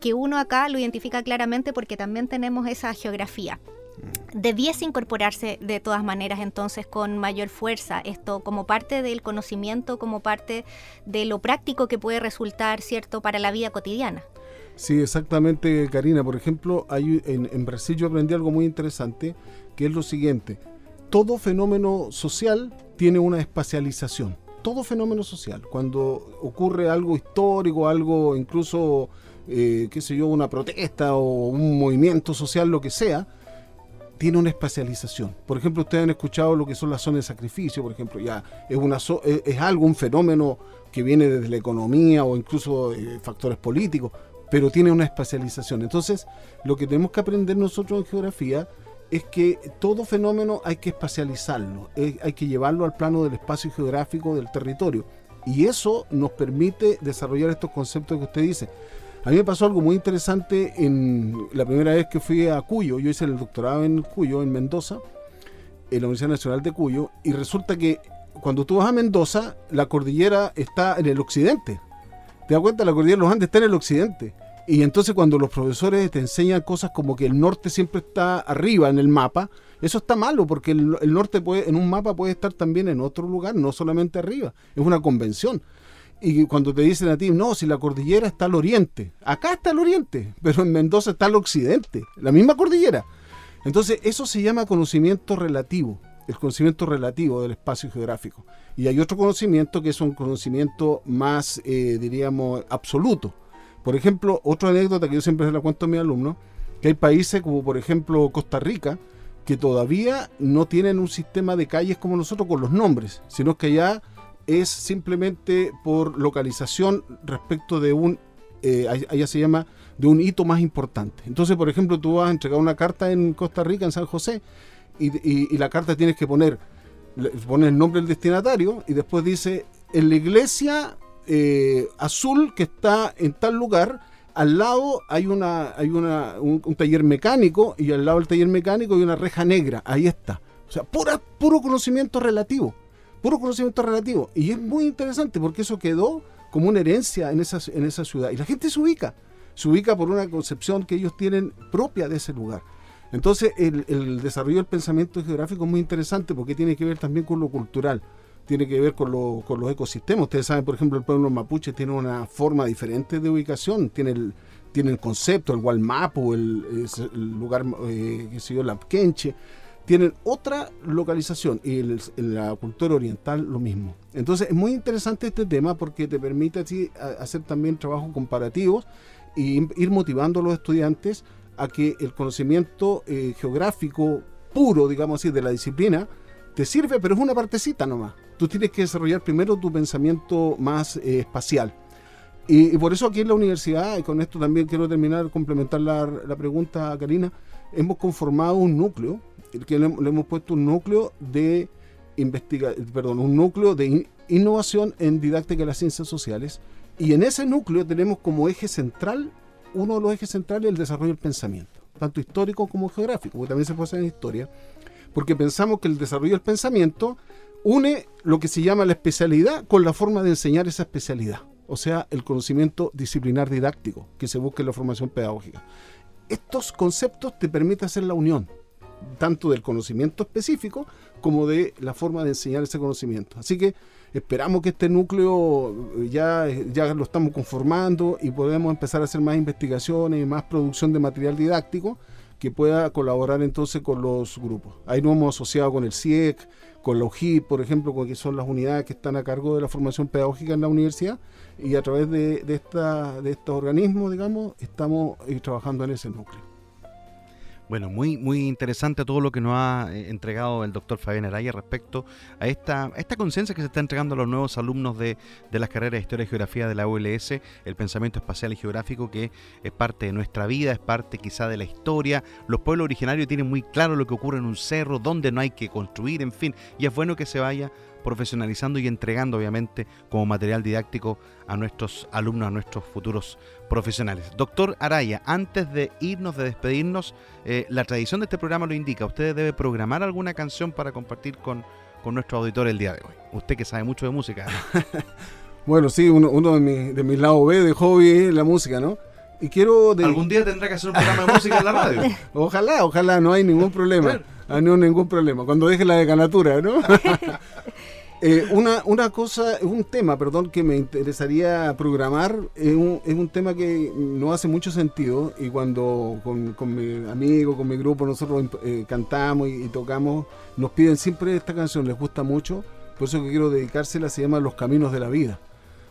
que uno acá lo identifica claramente porque también tenemos esa geografía. Debiese incorporarse de todas maneras entonces con mayor fuerza esto como parte del conocimiento, como parte de lo práctico que puede resultar, ¿cierto?, para la vida cotidiana. Sí, exactamente, Karina. Por ejemplo, hay, en, en Brasil yo aprendí algo muy interesante, que es lo siguiente. Todo fenómeno social tiene una espacialización. Todo fenómeno social. Cuando ocurre algo histórico, algo incluso eh, qué sé yo, una protesta o un movimiento social, lo que sea, tiene una especialización. Por ejemplo, ustedes han escuchado lo que son las zonas de sacrificio, por ejemplo, ya es, una es, algo, un fenómeno que viene desde la economía o incluso eh, factores políticos, pero tiene una especialización. Entonces, lo que tenemos que aprender nosotros en geografía es que todo fenómeno hay que espacializarlo, hay que llevarlo al plano del espacio geográfico del territorio. Y eso nos permite desarrollar estos conceptos que usted dice. A mí me pasó algo muy interesante en la primera vez que fui a Cuyo. Yo hice el doctorado en Cuyo, en Mendoza, en la Universidad Nacional de Cuyo, y resulta que cuando tú vas a Mendoza, la cordillera está en el occidente. ¿Te das cuenta? La cordillera de los Andes está en el occidente. Y entonces cuando los profesores te enseñan cosas como que el norte siempre está arriba en el mapa, eso está malo porque el, el norte puede, en un mapa puede estar también en otro lugar, no solamente arriba. Es una convención. Y cuando te dicen a ti, no, si la cordillera está al oriente, acá está el oriente, pero en Mendoza está al occidente, la misma cordillera. Entonces, eso se llama conocimiento relativo, el conocimiento relativo del espacio geográfico. Y hay otro conocimiento que es un conocimiento más, eh, diríamos, absoluto. Por ejemplo, otra anécdota que yo siempre se la cuento a mis alumnos, que hay países como por ejemplo Costa Rica, que todavía no tienen un sistema de calles como nosotros con los nombres, sino que ya es simplemente por localización respecto de un, eh, allá se llama, de un hito más importante. Entonces, por ejemplo, tú vas a entregar una carta en Costa Rica, en San José, y, la carta tienes que poner, poner el nombre del destinatario y después dice, en la iglesia eh, azul que está en tal lugar, al lado hay una hay una, un, taller mecánico y al lado del taller mecánico hay una reja negra. Ahí está. O sea, pura, puro conocimiento relativo puro conocimiento relativo. Y es muy interesante porque eso quedó como una herencia en esa, en esa ciudad. Y la gente se ubica, se ubica por una concepción que ellos tienen propia de ese lugar. Entonces el, desarrollo del pensamiento geográfico es muy interesante porque tiene que ver también con lo cultural, tiene que ver con, los ecosistemas. Ustedes saben, por ejemplo, el pueblo mapuche tiene una forma diferente de ubicación, tiene el, tiene el concepto, el Walmapu, el, el lugar, eh, que se dio la Quenche tienen otra localización y en, la cultura oriental lo mismo. Entonces es muy interesante este tema porque te permite así hacer también trabajos comparativos y ir motivando a los estudiantes a que el conocimiento eh, geográfico puro, digamos así, de la disciplina, te sirve, pero es una partecita nomás. Tú tienes que desarrollar primero tu pensamiento más eh, espacial. Y, por eso aquí en la universidad, y con esto también quiero terminar, complementar la, la pregunta Karina, hemos conformado un núcleo que le, hemos puesto un núcleo de investiga perdón, un núcleo de innovación en didáctica de las ciencias sociales. Y en ese núcleo tenemos como eje central, uno de los ejes centrales, el desarrollo del pensamiento, tanto histórico como geográfico, porque también se puede hacer en historia, porque pensamos que el desarrollo del pensamiento une lo que se llama la especialidad con la forma de enseñar esa especialidad, o sea, el conocimiento disciplinar didáctico que se busca en la formación pedagógica. Estos conceptos te permiten hacer la unión, tanto del conocimiento específico como de la forma de enseñar ese conocimiento. Así que esperamos que este núcleo eh, ya, ya lo estamos conformando y podemos empezar a hacer más investigaciones y más producción de material didáctico que pueda colaborar entonces con los grupos. Ahí nos hemos asociado con el CIEC, con la UJI, por ejemplo, que son las unidades que están a cargo de la formación pedagógica en la universidad, y a través de, de, esta, de estos organismos, digamos, estamos eh, trabajando en ese núcleo. Bueno, muy, muy interesante todo lo que nos ha eh, entregado el doctor Fabián Araya respecto a esta, esta conciencia que se está entregando a los nuevos alumnos de, de, las carreras de Historia y Geografía de la ULS, el pensamiento espacial y geográfico que es parte de nuestra vida, es parte quizá de la historia. Los pueblos originarios tienen muy claro lo que ocurre en un cerro, dónde no hay que construir, en fin, y es bueno que se vaya profesionalizando y entregando obviamente como material didáctico a nuestros alumnos, a nuestros futuros profesionales. Doctor Araya, antes de irnos, de despedirnos, eh, la tradición de este programa lo indica, usted debe programar alguna canción para compartir con, con nuestro auditor el día de hoy. Usted que sabe mucho de música. bueno, sí, uno, uno de, mis de mis lados B de hobby es la música, ¿no? Y quiero... Algún día tendrá que hacer un programa de música en la radio. ojalá, ojalá, no hay ningún problema. Ah, no, ningún problema. Cuando deje la decanatura, ¿no? Eh, una, una cosa, un tema, perdón, que me interesaría programar, es un, es un tema que no hace mucho sentido y cuando con, con mi amigo, con mi grupo, nosotros eh, cantamos y, tocamos, nos piden siempre esta canción, les gusta mucho, por eso que quiero dedicársela, se llama Los Caminos de la Vida.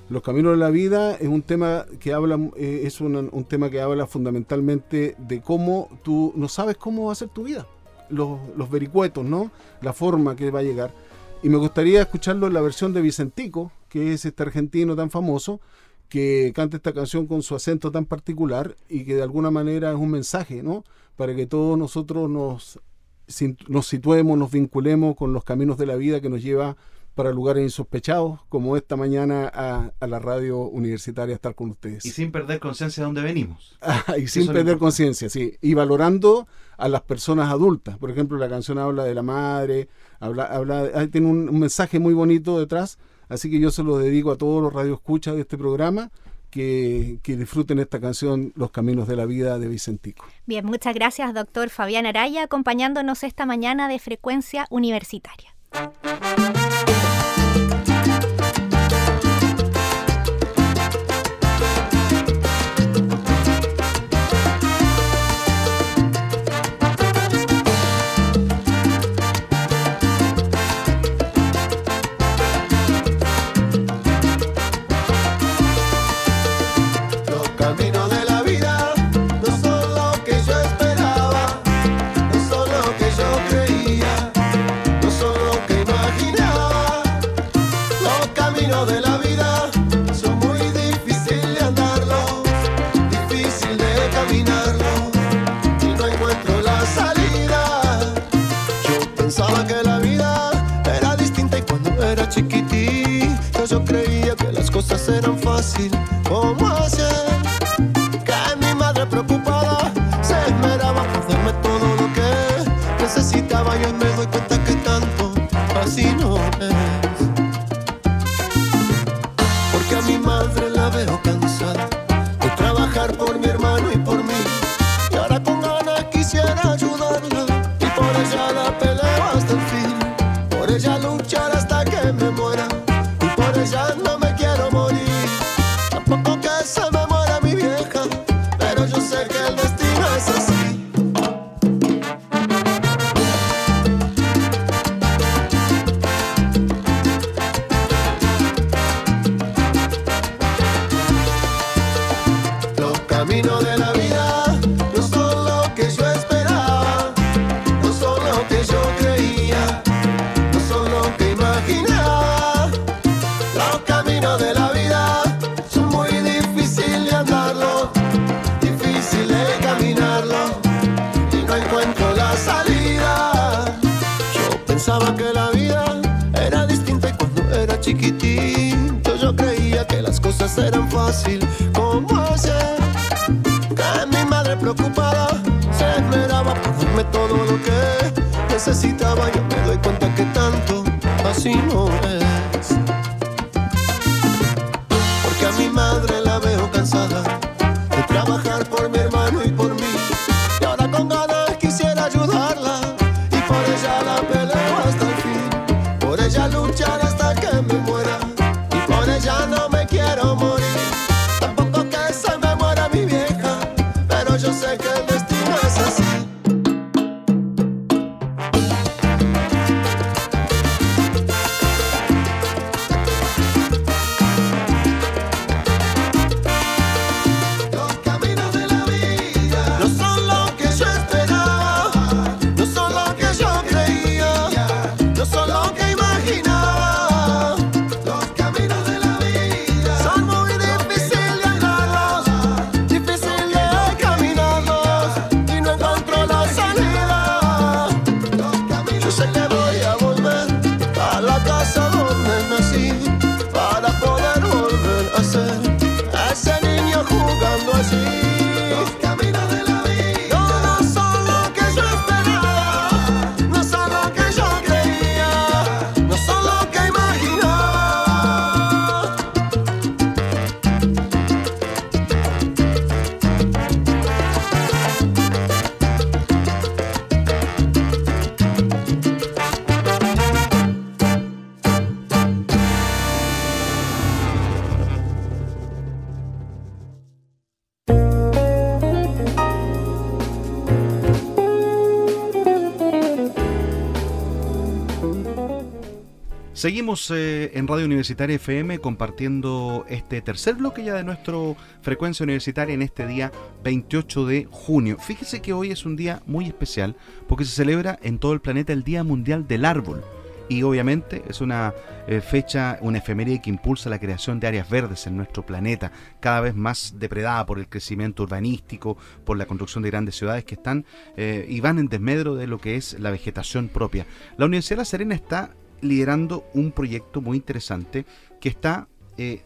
Los Caminos de la Vida es un tema que habla, eh, es un, un tema que habla fundamentalmente de cómo tú no sabes cómo va a ser tu vida los, los vericuetos, ¿no? La forma que va a llegar. Y me gustaría escucharlo en la versión de Vicentico, que es este argentino tan famoso, que canta esta canción con su acento tan particular y que de alguna manera es un mensaje, ¿no? Para que todos nosotros nos, nos situemos, nos vinculemos con los caminos de la vida que nos lleva para lugares insospechados, como esta mañana a, a, la radio universitaria estar con ustedes. Y sin perder conciencia de dónde venimos. y sin perder conciencia, sí. Y valorando a las personas adultas. Por ejemplo, la canción habla de la madre, habla, habla, tiene un, un mensaje muy bonito detrás, así que yo se lo dedico a todos los radioescuchas de este programa. Que, que, disfruten esta canción Los Caminos de la Vida de Vicentico. Bien, muchas gracias, doctor Fabián Araya, acompañándonos esta mañana de frecuencia universitaria. Música fácil como Seguimos eh, en Radio Universitaria FM compartiendo este tercer bloque ya de nuestro frecuencia universitaria en este día 28 de junio. Fíjese que hoy es un día muy especial porque se celebra en todo el planeta el Día Mundial del Árbol. Y obviamente es una eh, fecha, una efeméride que impulsa la creación de áreas verdes en nuestro planeta, cada vez más depredada por el crecimiento urbanístico, por la construcción de grandes ciudades que están eh, y van en desmedro de lo que es la vegetación propia. La Universidad de La Serena está liderando un proyecto muy interesante que está eh,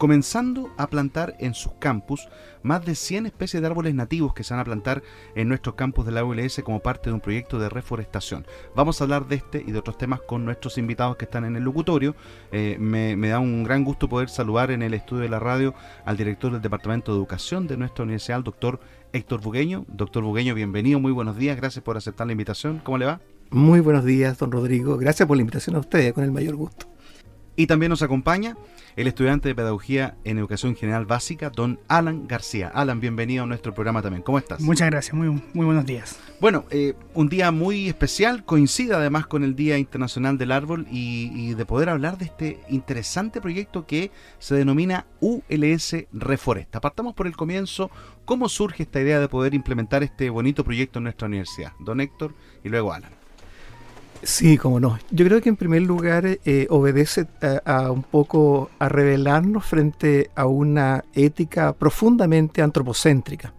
comenzando a plantar en sus campus más de 100 especies de árboles nativos que se van a plantar en nuestros campus de la ULS como parte de un proyecto de reforestación. Vamos a hablar de este y de otros temas con nuestros invitados que están en el locutorio. Eh, me, me da un gran gusto poder saludar en el estudio de la radio al director del Departamento de Educación de nuestra universidad, el doctor Héctor Bugueño. Doctor Bugueño, bienvenido, muy buenos días, gracias por aceptar la invitación. ¿Cómo le va? Muy buenos días, don Rodrigo. Gracias por la invitación a ustedes, con el mayor gusto. Y también nos acompaña el estudiante de Pedagogía en Educación General Básica, don Alan García. Alan, bienvenido a nuestro programa también. ¿Cómo estás? Muchas gracias, muy, muy buenos días. Bueno, eh, un día muy especial, coincide además con el Día Internacional del Árbol y, y de poder hablar de este interesante proyecto que se denomina ULS Reforesta. Partamos por el comienzo, ¿cómo surge esta idea de poder implementar este bonito proyecto en nuestra universidad? Don Héctor y luego Alan. Sí, cómo no. Yo creo que en primer lugar eh, obedece a, un poco a revelarnos frente a una ética profundamente antropocéntrica,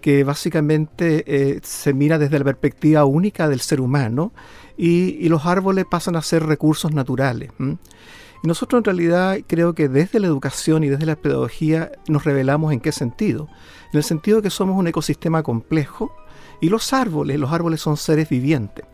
que básicamente eh, se mira desde la perspectiva única del ser humano y, los árboles pasan a ser recursos naturales. Y nosotros en realidad creo que desde la educación y desde la pedagogía nos revelamos en qué sentido. En el sentido de que somos un ecosistema complejo y los árboles, los árboles son seres vivientes.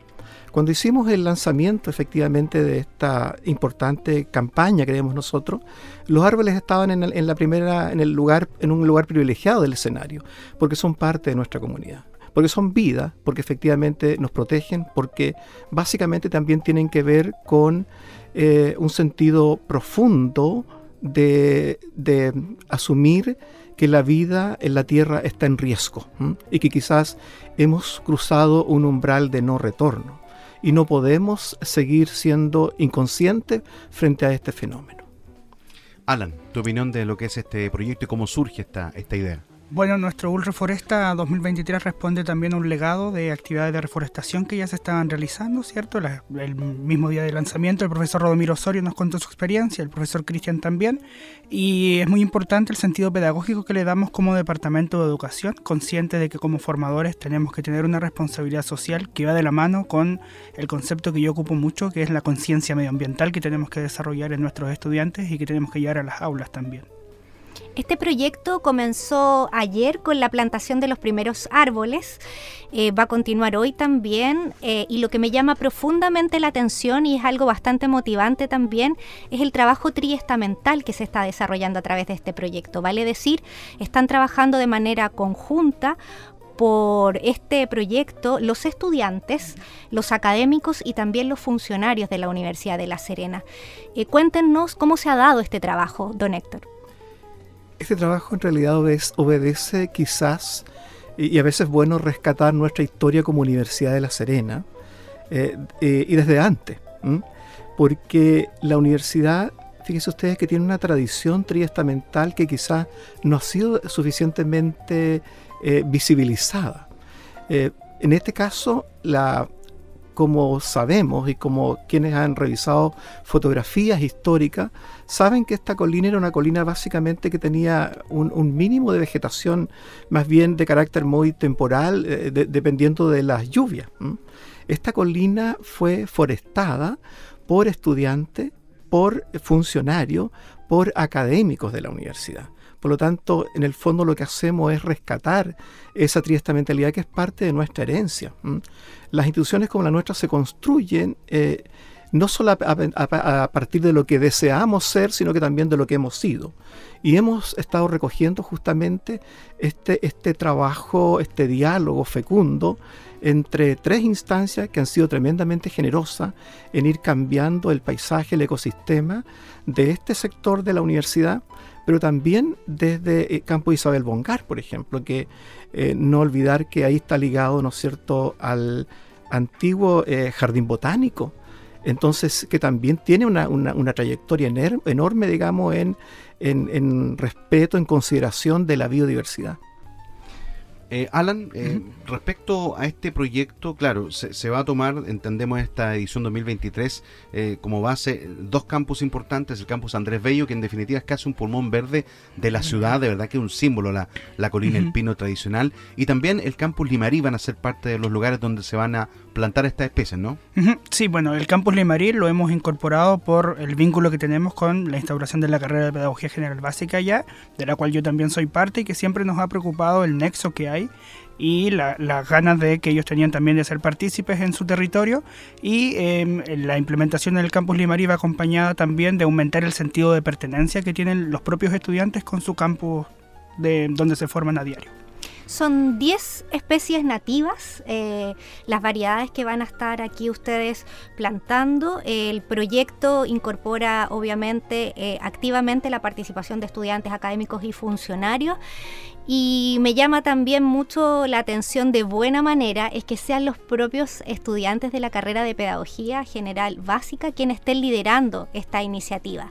Cuando hicimos el lanzamiento efectivamente de esta importante campaña, creemos nosotros, los árboles estaban en, la primera, en el lugar, en un lugar privilegiado del escenario, porque son parte de nuestra comunidad porque son vida, porque efectivamente nos protegen, porque básicamente también tienen que ver con eh, un sentido profundo de, asumir que la vida en la Tierra está en riesgo y que quizás hemos cruzado un umbral de no retorno y no podemos seguir siendo inconscientes frente a este fenómeno. Alan, tu opinión de lo que es este proyecto y cómo surge esta, esta idea. Bueno, nuestro Reforesta 2023 responde también a un legado de actividades de reforestación que ya se estaban realizando, ¿cierto? el mismo día de lanzamiento, el profesor Rodomiro Osorio nos contó su experiencia, el profesor Cristian también, y es muy importante el sentido pedagógico que le damos como Departamento de Educación, consciente de que como formadores tenemos que tener una responsabilidad social que va de la mano con el concepto que yo ocupo mucho, que es la conciencia medioambiental que tenemos que desarrollar en nuestros estudiantes y que tenemos que llevar a las aulas también. Este proyecto comenzó ayer con la plantación de los primeros árboles, eh, va a continuar hoy también eh, y lo que me llama profundamente la atención y es algo bastante motivante también es el trabajo triestamental que se está desarrollando a través de este proyecto. Vale decir, están trabajando de manera conjunta por este proyecto los estudiantes, los académicos y también los funcionarios de la Universidad de La Serena. Eh, cuéntenos cómo se ha dado este trabajo, don Héctor. Este trabajo en realidad obedece, quizás, y, a veces es bueno rescatar nuestra historia como Universidad de La Serena, eh, eh, y desde antes, porque la universidad, fíjense ustedes que tiene una tradición triestamental que quizás no ha sido suficientemente eh, visibilizada. en este caso, la como sabemos y como quienes han revisado fotografías históricas, saben que esta colina era una colina básicamente que tenía un, mínimo de vegetación, más bien de carácter muy temporal, eh, dependiendo de las lluvias. Esta colina fue forestada por estudiantes, por funcionarios, por académicos de la universidad. Por lo tanto, en el fondo lo que hacemos es rescatar esa triesta mentalidad que es parte de nuestra herencia. Las instituciones como la nuestra se construyen eh, no solo a, partir de lo que deseamos ser, sino que también de lo que hemos sido. Y hemos estado recogiendo justamente este, este trabajo, este diálogo fecundo entre tres instancias que han sido tremendamente generosas en ir cambiando el paisaje, el ecosistema de este sector de la universidad, pero también desde eh, Campo Isabel Bongar, por ejemplo, que eh, no olvidar que ahí está ligado, ¿no es cierto?, al antiguo eh, jardín botánico, entonces que también tiene una, trayectoria enorme, digamos, en, en respeto, en consideración de la biodiversidad. Eh, Alan, eh, respecto a este proyecto, claro, se, va a tomar, entendemos esta edición 2023 eh, como base dos campus importantes, el campus Andrés Bello, que en definitiva es casi un pulmón verde de la ciudad, de verdad que es un símbolo la, la colina El Pino tradicional, y también el campus Limarí van a ser parte de los lugares donde se van a plantar estas especies, ¿no? Sí, bueno, el campus Limarí lo hemos incorporado por el vínculo que tenemos con la instauración de la carrera de Pedagogía General Básica ya, de la cual yo también soy parte y que siempre nos ha preocupado el nexo que hay y las ganas de que ellos tenían también de ser partícipes en su territorio y em, la implementación del campus Limarí va acompañada también de aumentar el sentido de pertenencia que tienen los propios estudiantes con su campus de donde se forman a diario. Son 10 especies nativas, eh, las variedades que van a estar aquí ustedes plantando. El proyecto incorpora obviamente eh, activamente la participación de estudiantes académicos y funcionarios y me llama también mucho la atención de buena manera es que sean los propios estudiantes de la carrera de Pedagogía General Básica quienes estén liderando esta iniciativa.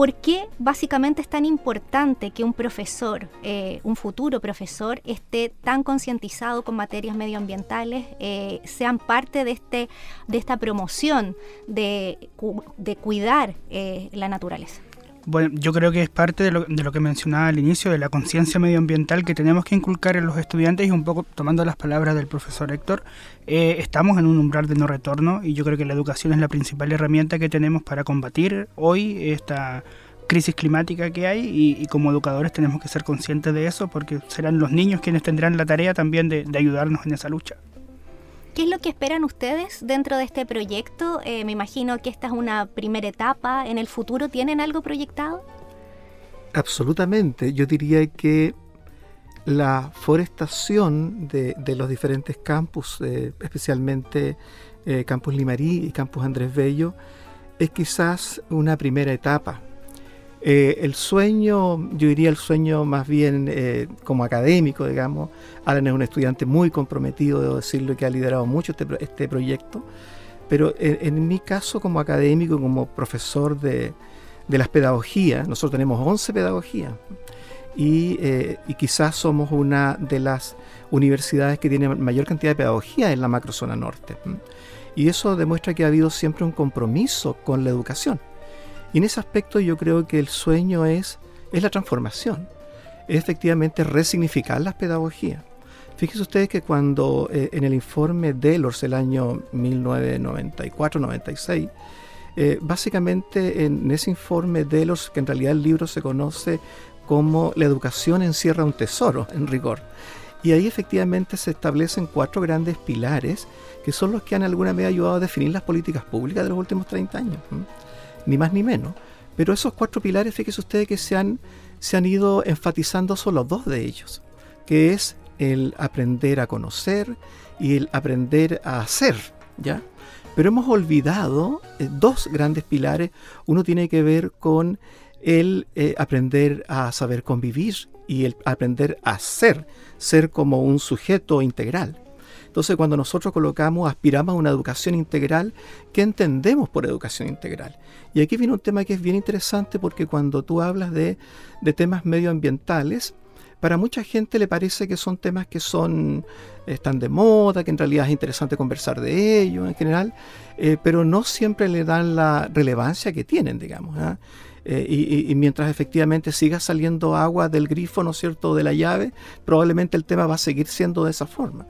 ¿Por qué básicamente es tan importante que un profesor, eh, un futuro profesor, esté tan concientizado con materias medioambientales, eh, sean parte de, este, de esta promoción de, cuidar eh, la naturaleza? Bueno, yo creo que es parte de lo, de lo que mencionaba al inicio, de la conciencia medioambiental que tenemos que inculcar en los estudiantes y un poco tomando las palabras del profesor Héctor, eh, estamos en un umbral de no retorno y yo creo que la educación es la principal herramienta que tenemos para combatir hoy esta crisis climática que hay y, como educadores tenemos que ser conscientes de eso porque serán los niños quienes tendrán la tarea también de ayudarnos en esa lucha. ¿Qué es lo que esperan ustedes dentro de este proyecto? Eh, me imagino que esta es una primera etapa. ¿En el futuro tienen algo proyectado? Absolutamente. Yo diría que la forestación de, los diferentes campus, eh, especialmente eh, Campus Limarí y Campus Andrés Bello, es quizás una primera etapa. Eh, el sueño, yo diría el sueño más bien eh, como académico, digamos. Alan es un estudiante muy comprometido, debo decirlo, que ha liderado mucho este, este proyecto. Pero en, mi caso, como académico, como profesor de, las pedagogías, nosotros tenemos 11 pedagogías. y, eh, y, quizás somos una de las universidades que tiene mayor cantidad de pedagogía en la macrozona norte. Y eso demuestra que ha habido siempre un compromiso con la educación. Y en ese aspecto yo creo que el sueño es, es la transformación, es efectivamente resignificar las pedagogías. Fíjense ustedes que cuando eh, en el informe Delors el año 1994-96, eh, básicamente en ese informe Delors, que en realidad el libro se conoce como La educación encierra un tesoro, en rigor. Y ahí efectivamente se establecen cuatro grandes pilares que son los que han en alguna medida ayudado a definir las políticas públicas de los últimos 30 años, ni más ni menos. Pero esos cuatro pilares, fíjense ustedes que se han, se han ido enfatizando solo dos de ellos, que es el aprender a conocer y el aprender a hacer, ¿ya? Pero hemos olvidado eh, dos grandes pilares. Uno tiene que ver con el eh, aprender a saber convivir y el aprender a ser, ser como un sujeto integral. Entonces, cuando nosotros colocamos, aspiramos a una educación integral, ¿qué entendemos por educación integral? Y aquí viene un tema que es bien interesante porque cuando tú hablas de, de temas medioambientales, para mucha gente le parece que son temas que son están de moda, que en realidad es interesante conversar de ellos en general, eh, pero no siempre le dan la relevancia que tienen, digamos. ¿ah? Eh, y, mientras efectivamente siga saliendo agua del grifo, ¿no es cierto?, de la llave, probablemente el tema va a seguir siendo de esa forma.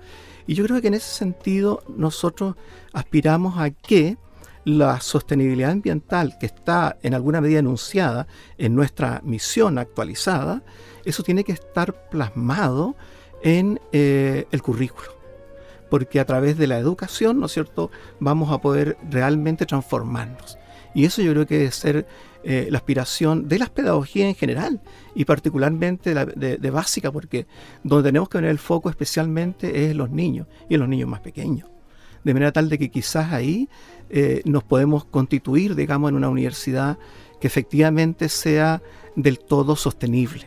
Y yo creo que en ese sentido nosotros aspiramos a que la sostenibilidad ambiental que está en alguna medida enunciada en nuestra misión actualizada, eso tiene que estar plasmado en eh, el currículo. Porque a través de la educación, ¿no es cierto?, vamos a poder realmente transformarnos. Y eso yo creo que debe ser eh, la aspiración de las pedagogías en general y particularmente de, básica, porque donde tenemos que poner el foco especialmente es en los niños y en los niños más pequeños. De manera tal de que quizás ahí eh, nos podemos constituir, digamos, en una universidad que efectivamente sea del todo sostenible.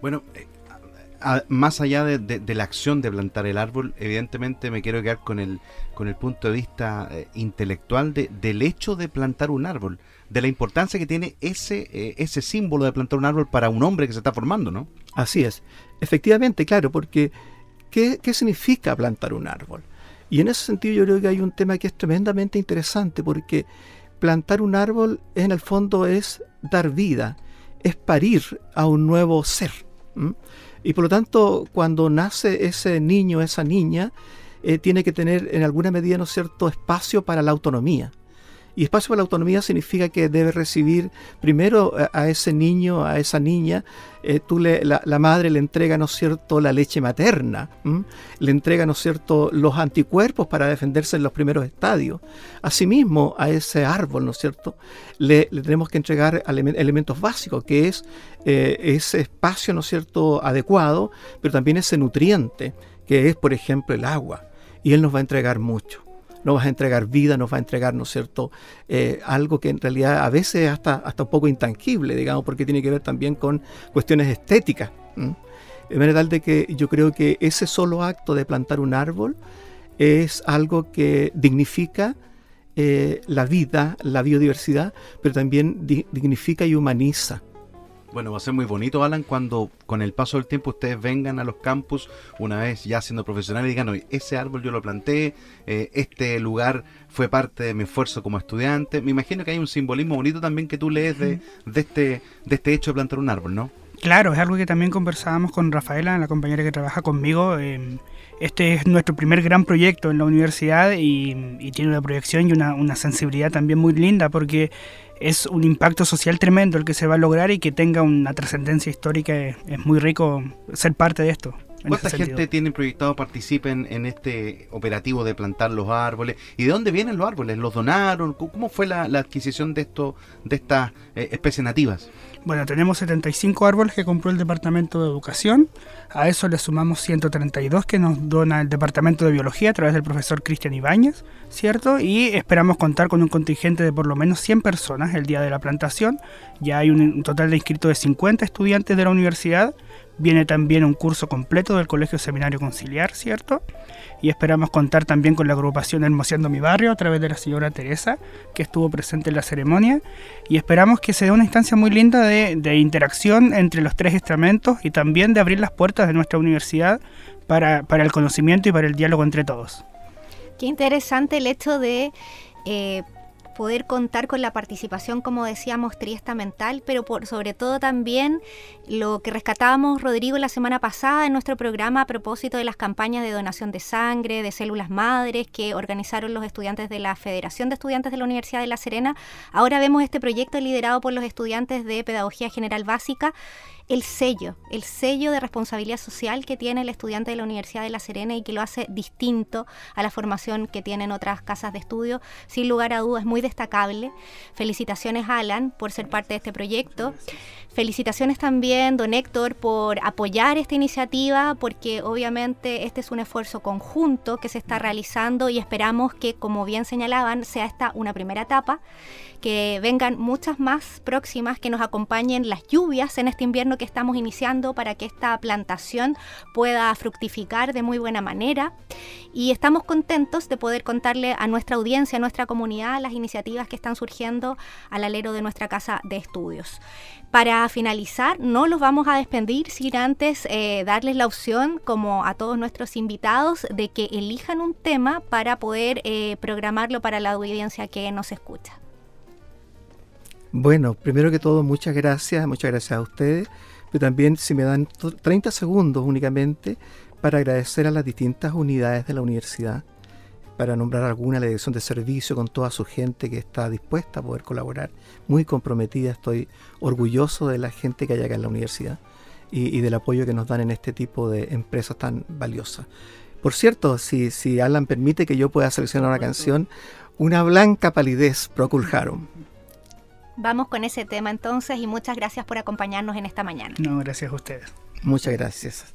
Bueno, eh, más allá de, la acción de plantar el árbol, evidentemente me quiero quedar con el, con el punto de vista intelectual del hecho de plantar un árbol, de la importancia que tiene ese, eh, ese símbolo de plantar un árbol para un hombre que se está formando, ¿no? Así es, efectivamente, claro, porque ¿qué, qué significa plantar un árbol? Y en ese sentido yo creo que hay un tema que es tremendamente interesante porque plantar un árbol en el fondo es dar vida, es parir a un nuevo ser. Y por lo tanto, cuando nace ese niño, esa niña, eh, tiene que tener en alguna medida, ¿no cierto?, espacio para la autonomía. Y espacio para la autonomía significa que debe recibir primero a, ese niño, a esa niña, eh, tú la, madre le entrega, ¿no cierto?, la leche materna, le entrega, ¿no cierto?, los anticuerpos para defenderse en los primeros estadios. Asimismo, a ese árbol, ¿no cierto?, le, tenemos que entregar elementos básicos, que es eh, ese espacio, ¿no cierto?, adecuado, pero también ese nutriente, que es, por ejemplo, el agua. Y él nos va a entregar mucho nos va a entregar vida, nos va a entregar, ¿no es cierto?, eh, algo que en realidad a veces hasta, hasta un poco intangible, digamos, porque tiene que ver también con cuestiones estéticas. De manera tal de que yo creo que ese solo acto de plantar un árbol es algo que dignifica eh, la vida, la biodiversidad, pero también dignifica y humaniza bueno, va a ser muy bonito, Alan, cuando con el paso del tiempo ustedes vengan a los campus, una vez ya siendo profesionales, y digan, oye, ese árbol yo lo planté, eh, este lugar fue parte de mi esfuerzo como estudiante. Me imagino que hay un simbolismo bonito también que tú lees de, de, este, de este hecho de plantar un árbol, ¿no? Claro, es algo que también conversábamos con Rafaela, la compañera que trabaja conmigo. Em, este es nuestro primer gran proyecto en la universidad y, tiene una proyección y una, una sensibilidad también muy linda porque es un impacto social tremendo el que se va a lograr y que tenga una trascendencia histórica. Es muy rico ser parte de esto. ¿Cuánta gente tiene proyectado participen en este operativo de plantar los árboles? ¿Y de dónde vienen los árboles? ¿Los donaron? ¿Cómo fue la, adquisición de esto, de estas eh, especies nativas? Bueno, tenemos 75 árboles que compró el Departamento de Educación. A eso le sumamos 132 que nos dona el Departamento de Biología a través del profesor Cristian Ibáñez, ¿cierto? Y esperamos contar con un contingente de por lo menos 100 personas el día de la plantación. Ya hay un total de inscritos de 50 estudiantes de la universidad Viene también un curso completo del Colegio Seminario Conciliar, ¿cierto? Y esperamos contar también con la agrupación Hermoseando mi Barrio a través de la señora Teresa, que estuvo presente en la ceremonia. Y esperamos que sea una instancia muy linda de, interacción entre los tres estamentos y también de abrir las puertas de nuestra universidad para, para el conocimiento y para el diálogo entre todos. Qué interesante el hecho de eh, poder contar con la participación, como decíamos, triestamental, pero sobre todo también lo que rescatábamos, Rodrigo, la semana pasada en nuestro programa a propósito de las campañas de donación de sangre, de células madres que organizaron los estudiantes de la Federación de Estudiantes de la Universidad de La Serena. Ahora vemos este proyecto liderado por los estudiantes de Pedagogía General Básica el sello, el sello de responsabilidad social que tiene el estudiante de la Universidad de La Serena y que lo hace distinto a la formación que tienen otras casas de estudio. Sin lugar a dudas, muy destacable. Felicitaciones, Alan, por ser parte de este proyecto. Felicitaciones también, don Héctor, por apoyar esta iniciativa, porque obviamente este es un esfuerzo conjunto que se está realizando y esperamos que, como bien señalaban, sea esta una primera etapa que vengan muchas más próximas, que nos acompañen las lluvias en este invierno que estamos iniciando para que esta plantación pueda fructificar de muy buena manera. Y estamos contentos de poder contarle a nuestra audiencia, a nuestra comunidad, las iniciativas que están surgiendo al alero de nuestra casa de estudios. Para finalizar, no los vamos a despedir sin antes eh, darles la opción, como a todos nuestros invitados, de que elijan un tema para poder eh, programarlo para la audiencia que nos escucha. Bueno, primero que todo, muchas gracias, muchas gracias a ustedes, pero también si me dan 30 segundos únicamente para agradecer a las distintas unidades de la universidad, para nombrar alguna, la dirección de servicio con toda su gente que está dispuesta a poder colaborar, muy comprometida, estoy orgulloso de la gente que hay acá en la universidad y, y del apoyo que nos dan en este tipo de empresas tan valiosas. Por cierto, si, si Alan permite que yo pueda seleccionar una canción, Una blanca palidez, Procul Harum. Vamos con ese tema entonces y muchas gracias por acompañarnos en esta mañana. No, gracias a ustedes. Muchas gracias.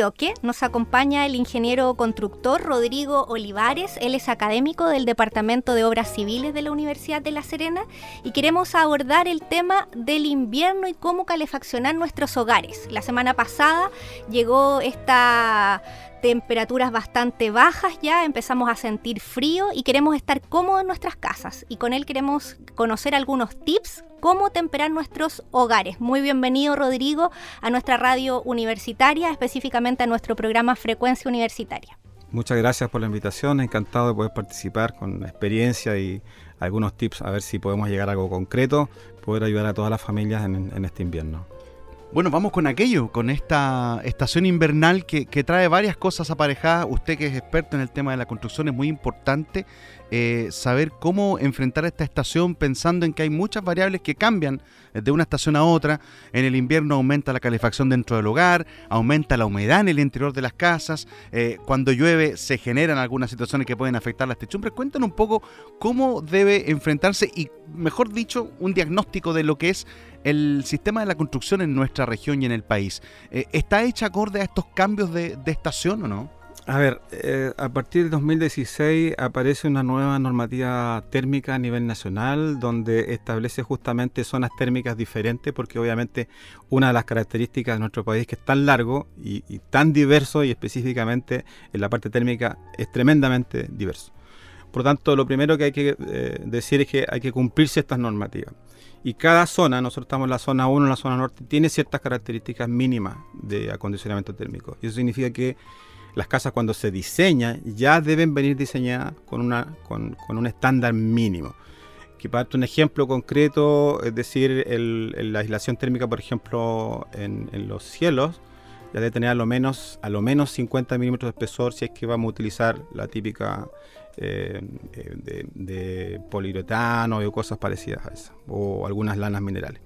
Bloque nos acompaña el ingeniero constructor Rodrigo Olivares. Él es académico del Departamento de Obras Civiles de la Universidad de La Serena y queremos abordar el tema del invierno y cómo calefaccionar nuestros hogares. La semana pasada llegó esta temperaturas bastante bajas ya, empezamos a sentir frío y queremos estar cómodos en nuestras casas. Y con él queremos conocer algunos tips cómo temperar nuestros hogares. Muy bienvenido Rodrigo a nuestra radio universitaria, específicamente a nuestro programa Frecuencia Universitaria. Muchas gracias por la invitación, encantado de poder participar con experiencia y algunos tips a ver si podemos llegar a algo concreto, poder ayudar a todas las familias en este invierno. Bueno, vamos con aquello, con esta estación invernal que, trae varias cosas aparejadas. Usted que es experto en el tema de la construcción es muy importante eh, saber cómo enfrentar esta estación pensando en que hay muchas variables que cambian de una estación a otra. En el invierno aumenta la calefacción dentro del hogar, aumenta la humedad en el interior de las casas. Eh, cuando llueve se generan algunas situaciones que pueden afectar las techumbres. Cuéntanos un poco cómo debe enfrentarse y, mejor dicho, un diagnóstico de lo que es el sistema de la construcción en nuestra región y en el país. Eh, ¿Está hecha acorde a estos cambios de, estación o no? A ver, eh, a partir del 2016 aparece una nueva normativa térmica a nivel nacional donde establece justamente zonas térmicas diferentes porque obviamente una de las características de nuestro país es que es tan largo y, tan diverso y específicamente en la parte térmica es tremendamente diverso. Por tanto, lo primero que hay que eh, decir es que hay que cumplirse estas normativas. Y cada zona, nosotros estamos en la zona 1, en la zona norte, tiene ciertas características mínimas de acondicionamiento térmico. Y eso significa que las casas cuando se diseñan ya deben venir diseñadas con, una, con, con un estándar mínimo. Que para un ejemplo concreto, es decir, la aislación térmica, por ejemplo, en, en, los cielos, ya debe tener a lo, menos, a lo menos 50 milímetros de espesor si es que vamos a utilizar la típica eh, de, de, poliuretano o cosas parecidas a eso, o algunas lanas minerales.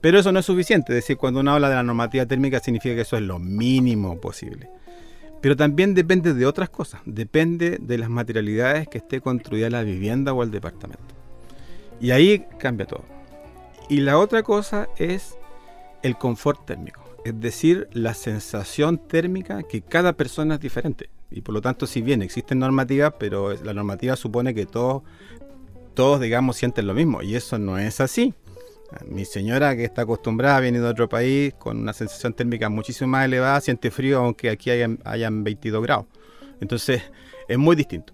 Pero eso no es suficiente, es decir, cuando uno habla de la normativa térmica significa que eso es lo mínimo posible. Pero también depende de otras cosas, depende de las materialidades que esté construida la vivienda o el departamento. Y ahí cambia todo. Y la otra cosa es el confort térmico, es decir, la sensación térmica que cada persona es diferente. Y por lo tanto, si bien existen normativas, pero la normativa supone que todos, todos digamos, sienten lo mismo. Y eso no es así. Mi señora, que está acostumbrada, viene de otro país con una sensación térmica muchísimo más elevada, siente frío aunque aquí hayan, hayan 22 grados. Entonces, es muy distinto.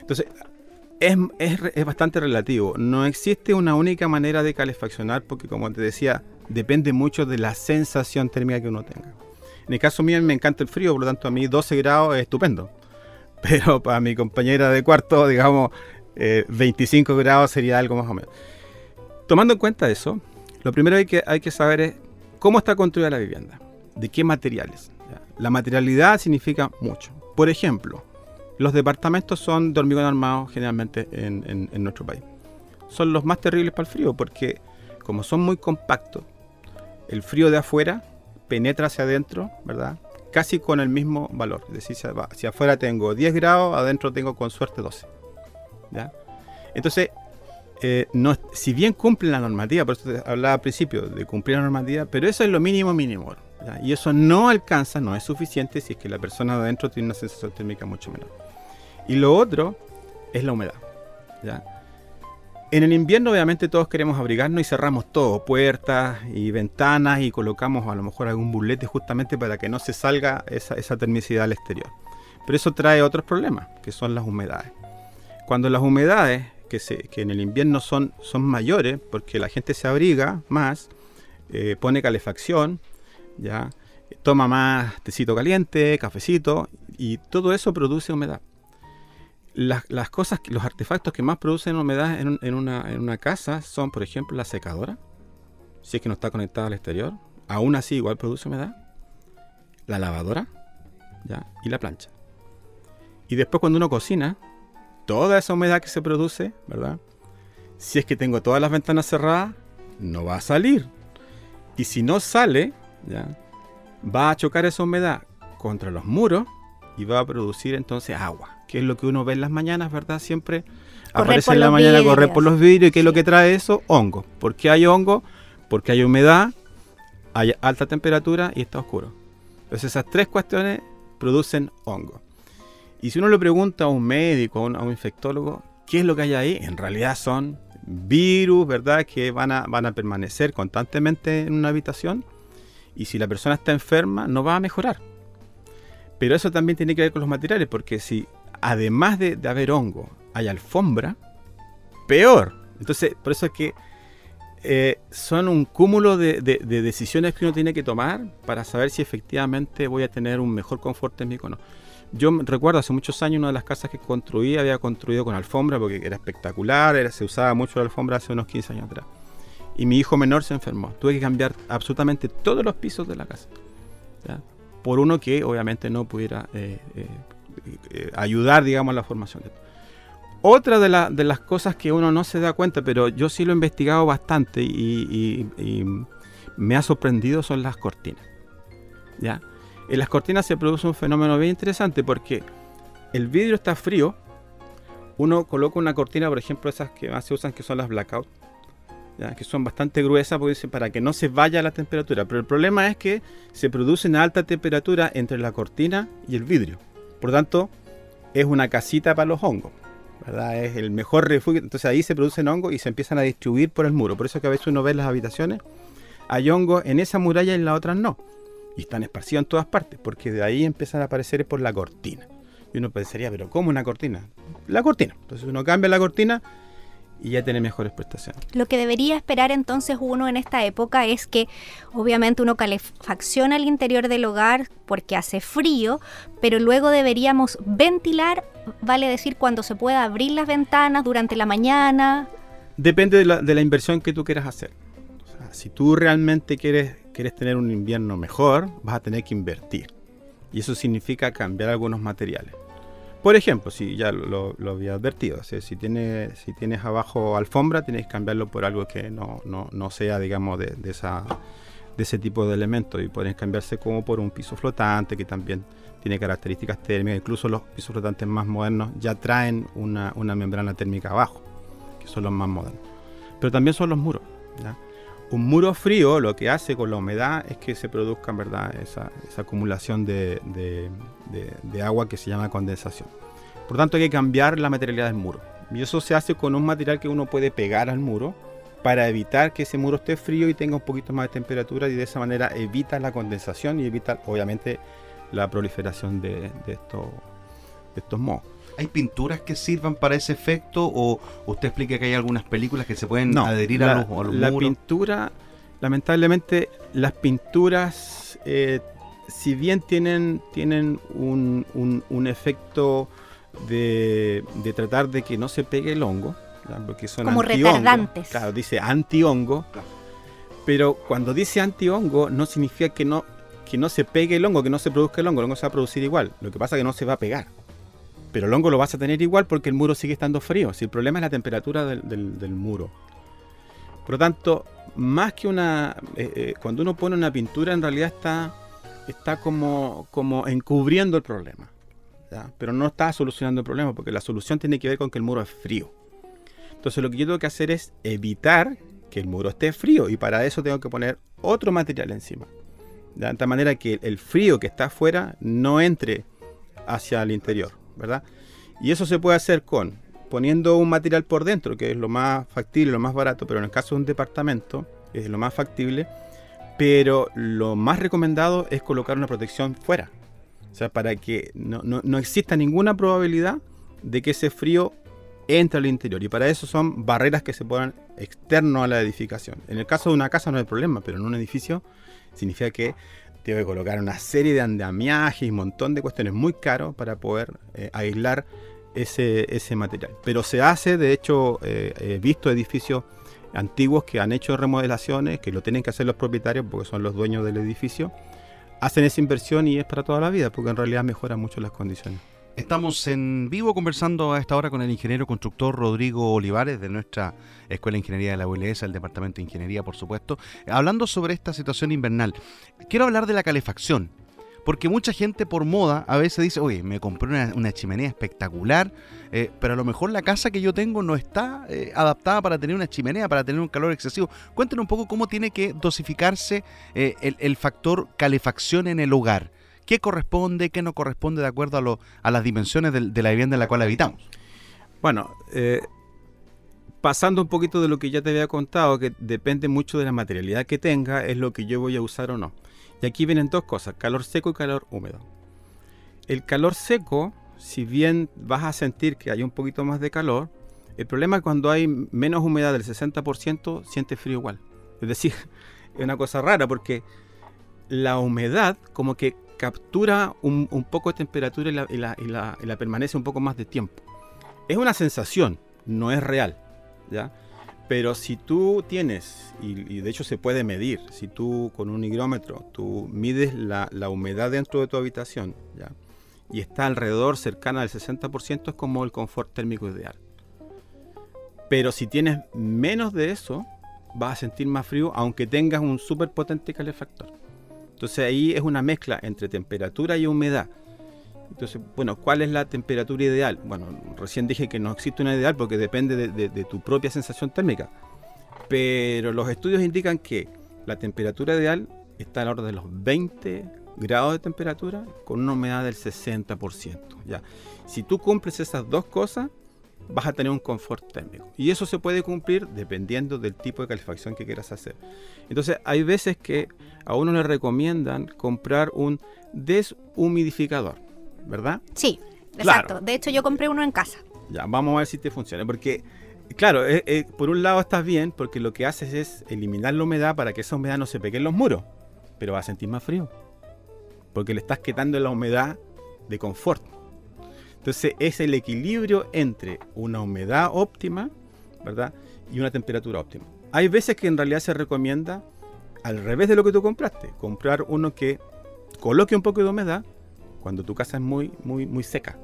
Entonces, es, es, es, bastante relativo. No existe una única manera de calefaccionar porque, como te decía, depende mucho de la sensación térmica que uno tenga. En el caso mío, me encanta el frío, por lo tanto, a mí 12 grados es estupendo. Pero para mi compañera de cuarto, digamos, eh, 25 grados sería algo más o menos. Tomando en cuenta eso, lo primero que hay que saber es cómo está construida la vivienda, de qué materiales. La materialidad significa mucho. Por ejemplo, los departamentos son de hormigón armado generalmente en, en, en nuestro país. Son los más terribles para el frío porque como son muy compactos, el frío de afuera penetra hacia adentro, ¿verdad? Casi con el mismo valor. Es decir, si, afuera tengo 10 grados, adentro tengo con suerte 12. ¿ya? Entonces, eh, no, si bien cumplen la normativa, por eso hablaba al principio de cumplir la normativa, pero eso es lo mínimo mínimo. ¿ya? Y eso no alcanza, no es suficiente si es que la persona de adentro tiene una sensación térmica mucho menor. Y lo otro es la humedad. ¿ya? En el invierno obviamente todos queremos abrigarnos y cerramos todo, puertas y ventanas y colocamos a lo mejor algún burlete justamente para que no se salga esa, termicidad al exterior. Pero eso trae otros problemas, que son las humedades. Cuando las humedades, que, se, que en el invierno son, son mayores, porque la gente se abriga más, eh, pone calefacción, ya toma más tecito caliente, cafecito, y todo eso produce humedad las, cosas, los artefactos que más producen humedad en, una, casa son, por ejemplo, la secadora, si es que no está conectada al exterior, aún así igual produce humedad, la lavadora ¿ya? y la plancha. Y después cuando uno cocina, toda esa humedad que se produce, ¿verdad? Si es que tengo todas las ventanas cerradas, no va a salir. Y si no sale, ¿ya? va a chocar esa humedad contra los muros y va a producir entonces agua que es lo que uno ve en las mañanas, ¿verdad? Siempre aparece en la mañana correr por los vidrios y ¿qué es lo que trae eso? Hongo. ¿Por qué hay hongo? Porque hay humedad, hay alta temperatura y está oscuro. Entonces esas tres cuestiones producen hongo. Y si uno le pregunta a un médico, a un, infectólogo, ¿qué es lo que hay ahí? En realidad son virus, ¿verdad? Que van a, van a permanecer constantemente en una habitación. Y si la persona está enferma, no va a mejorar. Pero eso también tiene que ver con los materiales, porque si además de, haber hongo, hay alfombra, peor. Entonces, por eso es que eh, son un cúmulo de, decisiones que uno tiene que tomar para saber si efectivamente voy a tener un mejor confort en mi cono. Yo recuerdo hace muchos años una de las casas que construí había construido con alfombra porque era espectacular, se usaba mucho la alfombra hace unos 15 años atrás. Y mi hijo menor se enfermó. Tuve que cambiar absolutamente todos los pisos de la casa. Por uno que obviamente no pudiera eh, eh, eh, ayudar, digamos, a la formación. Otra de, las cosas que uno no se da cuenta, pero yo sí lo he investigado bastante y, me ha sorprendido son las cortinas. ¿ya? En las cortinas se produce un fenómeno bien interesante porque el vidrio está frío, uno coloca una cortina, por ejemplo, esas que más se usan, que son las blackout, ¿ya? que son bastante gruesas para que no se vaya la temperatura. Pero el problema es que se produce una alta temperatura entre la cortina y el vidrio. Por lo tanto, es una casita para los hongos. ¿verdad? Es el mejor refugio. Entonces ahí se producen hongos y se empiezan a distribuir por el muro. Por eso que a veces uno ve las habitaciones, hay hongos en esa muralla y en la otra no. Y están esparcidos en todas partes, porque de ahí empiezan a aparecer por la cortina. Y uno pensaría, pero ¿cómo una cortina? La cortina. Entonces uno cambia la cortina y ya tiene mejores prestaciones. Lo que debería esperar entonces uno en esta época es que obviamente uno calefacciona el interior del hogar porque hace frío, pero luego deberíamos ventilar, vale decir, cuando se pueda abrir las ventanas durante la mañana. Depende de la, de la inversión que tú quieras hacer. si tú realmente quieres, quieres tener un invierno mejor, vas a tener que invertir. Y eso significa cambiar algunos materiales. Por ejemplo, si ya lo, había advertido, si, tienes, si tienes abajo alfombra, tienes que cambiarlo por algo que no, sea, digamos, de, ese tipo de elementos y puedes cambiarse como por un piso flotante que también tiene características térmicas. Incluso los pisos flotantes más modernos ya traen una, membrana térmica abajo, que son los más modernos. Pero también son los muros. Un muro frío lo que hace con la humedad es que se produzca ¿verdad? Esa, acumulación de, de, agua que se llama condensación. Por tanto hay que cambiar la materialidad del muro. Y eso se hace con un material que uno puede pegar al muro para evitar que ese muro esté frío y tenga un poquito más de temperatura y de esa manera evita la condensación y evita obviamente la proliferación de, estos, de estos mohos. ¿Hay pinturas que sirvan para ese efecto o usted explica que hay algunas películas que se pueden adherir a los, a La pintura, lamentablemente, las pinturas eh, si bien tienen, tienen un, un, efecto de, de, tratar de que no se pegue el hongo, porque son como retardantes. Claro, dice anti-hongo, pero cuando dice anti-hongo no significa que no, que no se pegue el hongo, que no se produzca el hongo, el hongo se va a producir igual, lo que pasa es que no se va a pegar. Pero el hongo lo vas a tener igual porque el muro sigue estando frío. Si el problema es la temperatura del, muro. Por lo tanto, más que una. Eh, eh, cuando uno pone una pintura, en realidad está como encubriendo el problema. Pero no está solucionando el problema, porque la solución tiene que ver con que el muro es frío. Entonces lo que yo tengo que hacer es evitar que el muro esté frío y para eso tengo que poner otro material encima. De tal manera que el frío que está afuera no entre hacia el interior, Y eso se puede hacer con poniendo un material por dentro, que es lo más factible, lo más barato, pero en el caso de un departamento es lo más factible, pero lo más recomendado es colocar una protección fuera. O sea, para que no, no, no exista ninguna probabilidad de que ese frío entre al interior. Y para eso son barreras que se ponen externo a la edificación. En el caso de una casa no hay problema, pero en un edificio significa que tiene que colocar una serie de andamiajes y un montón de cuestiones muy caros para poder eh, aislar ese, ese, material. Pero se hace, de hecho, eh, he visto edificios antiguos que han hecho remodelaciones, que lo tienen que hacer los propietarios porque son los dueños del edificio, hacen esa inversión y es para toda la vida, porque en realidad mejora mucho las condiciones. Estamos en vivo conversando a esta hora con el ingeniero constructor Rodrigo Olivares de nuestra Escuela de Ingeniería de la ULS, el Departamento de Ingeniería, por supuesto, hablando sobre esta situación invernal. Quiero hablar de la calefacción, porque mucha gente por moda a veces dice, oye, me compré una, chimenea espectacular, eh, pero a lo mejor la casa que yo tengo no está eh, adaptada para tener una chimenea, para tener un calor excesivo. Cuéntenos un poco cómo tiene que dosificarse eh, el, el factor calefacción en el hogar qué corresponde, qué no corresponde de acuerdo a, lo, a las dimensiones de, la vivienda en la cual habitamos. Bueno, eh, pasando un poquito de lo que ya te había contado, que depende mucho de la materialidad que tenga, es lo que yo voy a usar o no. Y aquí vienen dos cosas, calor seco y calor húmedo. El calor seco, si bien vas a sentir que hay un poquito más de calor, el problema es cuando hay menos humedad del 60%, sientes frío igual. Es decir, es una cosa rara porque la humedad como que captura un, poco de temperatura y la, permanece un poco más de tiempo. Es una sensación, no es real, ¿ya? Pero si tú tienes, y, de hecho se puede medir, si tú con un higrómetro, tú mides la, humedad dentro de tu habitación, ¿ya? Y está alrededor cercana del 60%, es como el confort térmico ideal. Pero si tienes menos de eso, vas a sentir más frío, aunque tengas un súper potente calefactor. Entonces ahí es una mezcla entre temperatura y humedad. Entonces, bueno, ¿cuál es la temperatura ideal? Bueno, recién dije que no existe una ideal porque depende de, tu propia sensación térmica. Pero los estudios indican que la temperatura ideal está al orden de los 20 grados de temperatura con una humedad del 60%. ¿ya? Si tú cumples esas dos cosas, vas a tener un confort térmico. Y eso se puede cumplir dependiendo del tipo de calefacción que quieras hacer. Entonces, hay veces que a uno le recomiendan comprar un deshumidificador, ¿verdad? Sí, exacto. De hecho, yo compré uno en casa. Ya, vamos a ver si te funciona. Porque, claro, eh, eh, por un lado estás bien porque lo que haces es eliminar la humedad para que esa humedad no se pegue en los muros. Pero va a sentir más frío. Porque le estás quitando la humedad de confort. Entonces es el equilibrio entre una humedad óptima, ¿verdad? Y una temperatura óptima. Hay veces que en realidad se recomienda al revés de lo que tú compraste, comprar uno que coloque un poco de humedad cuando tu casa es muy, muy, muy seca.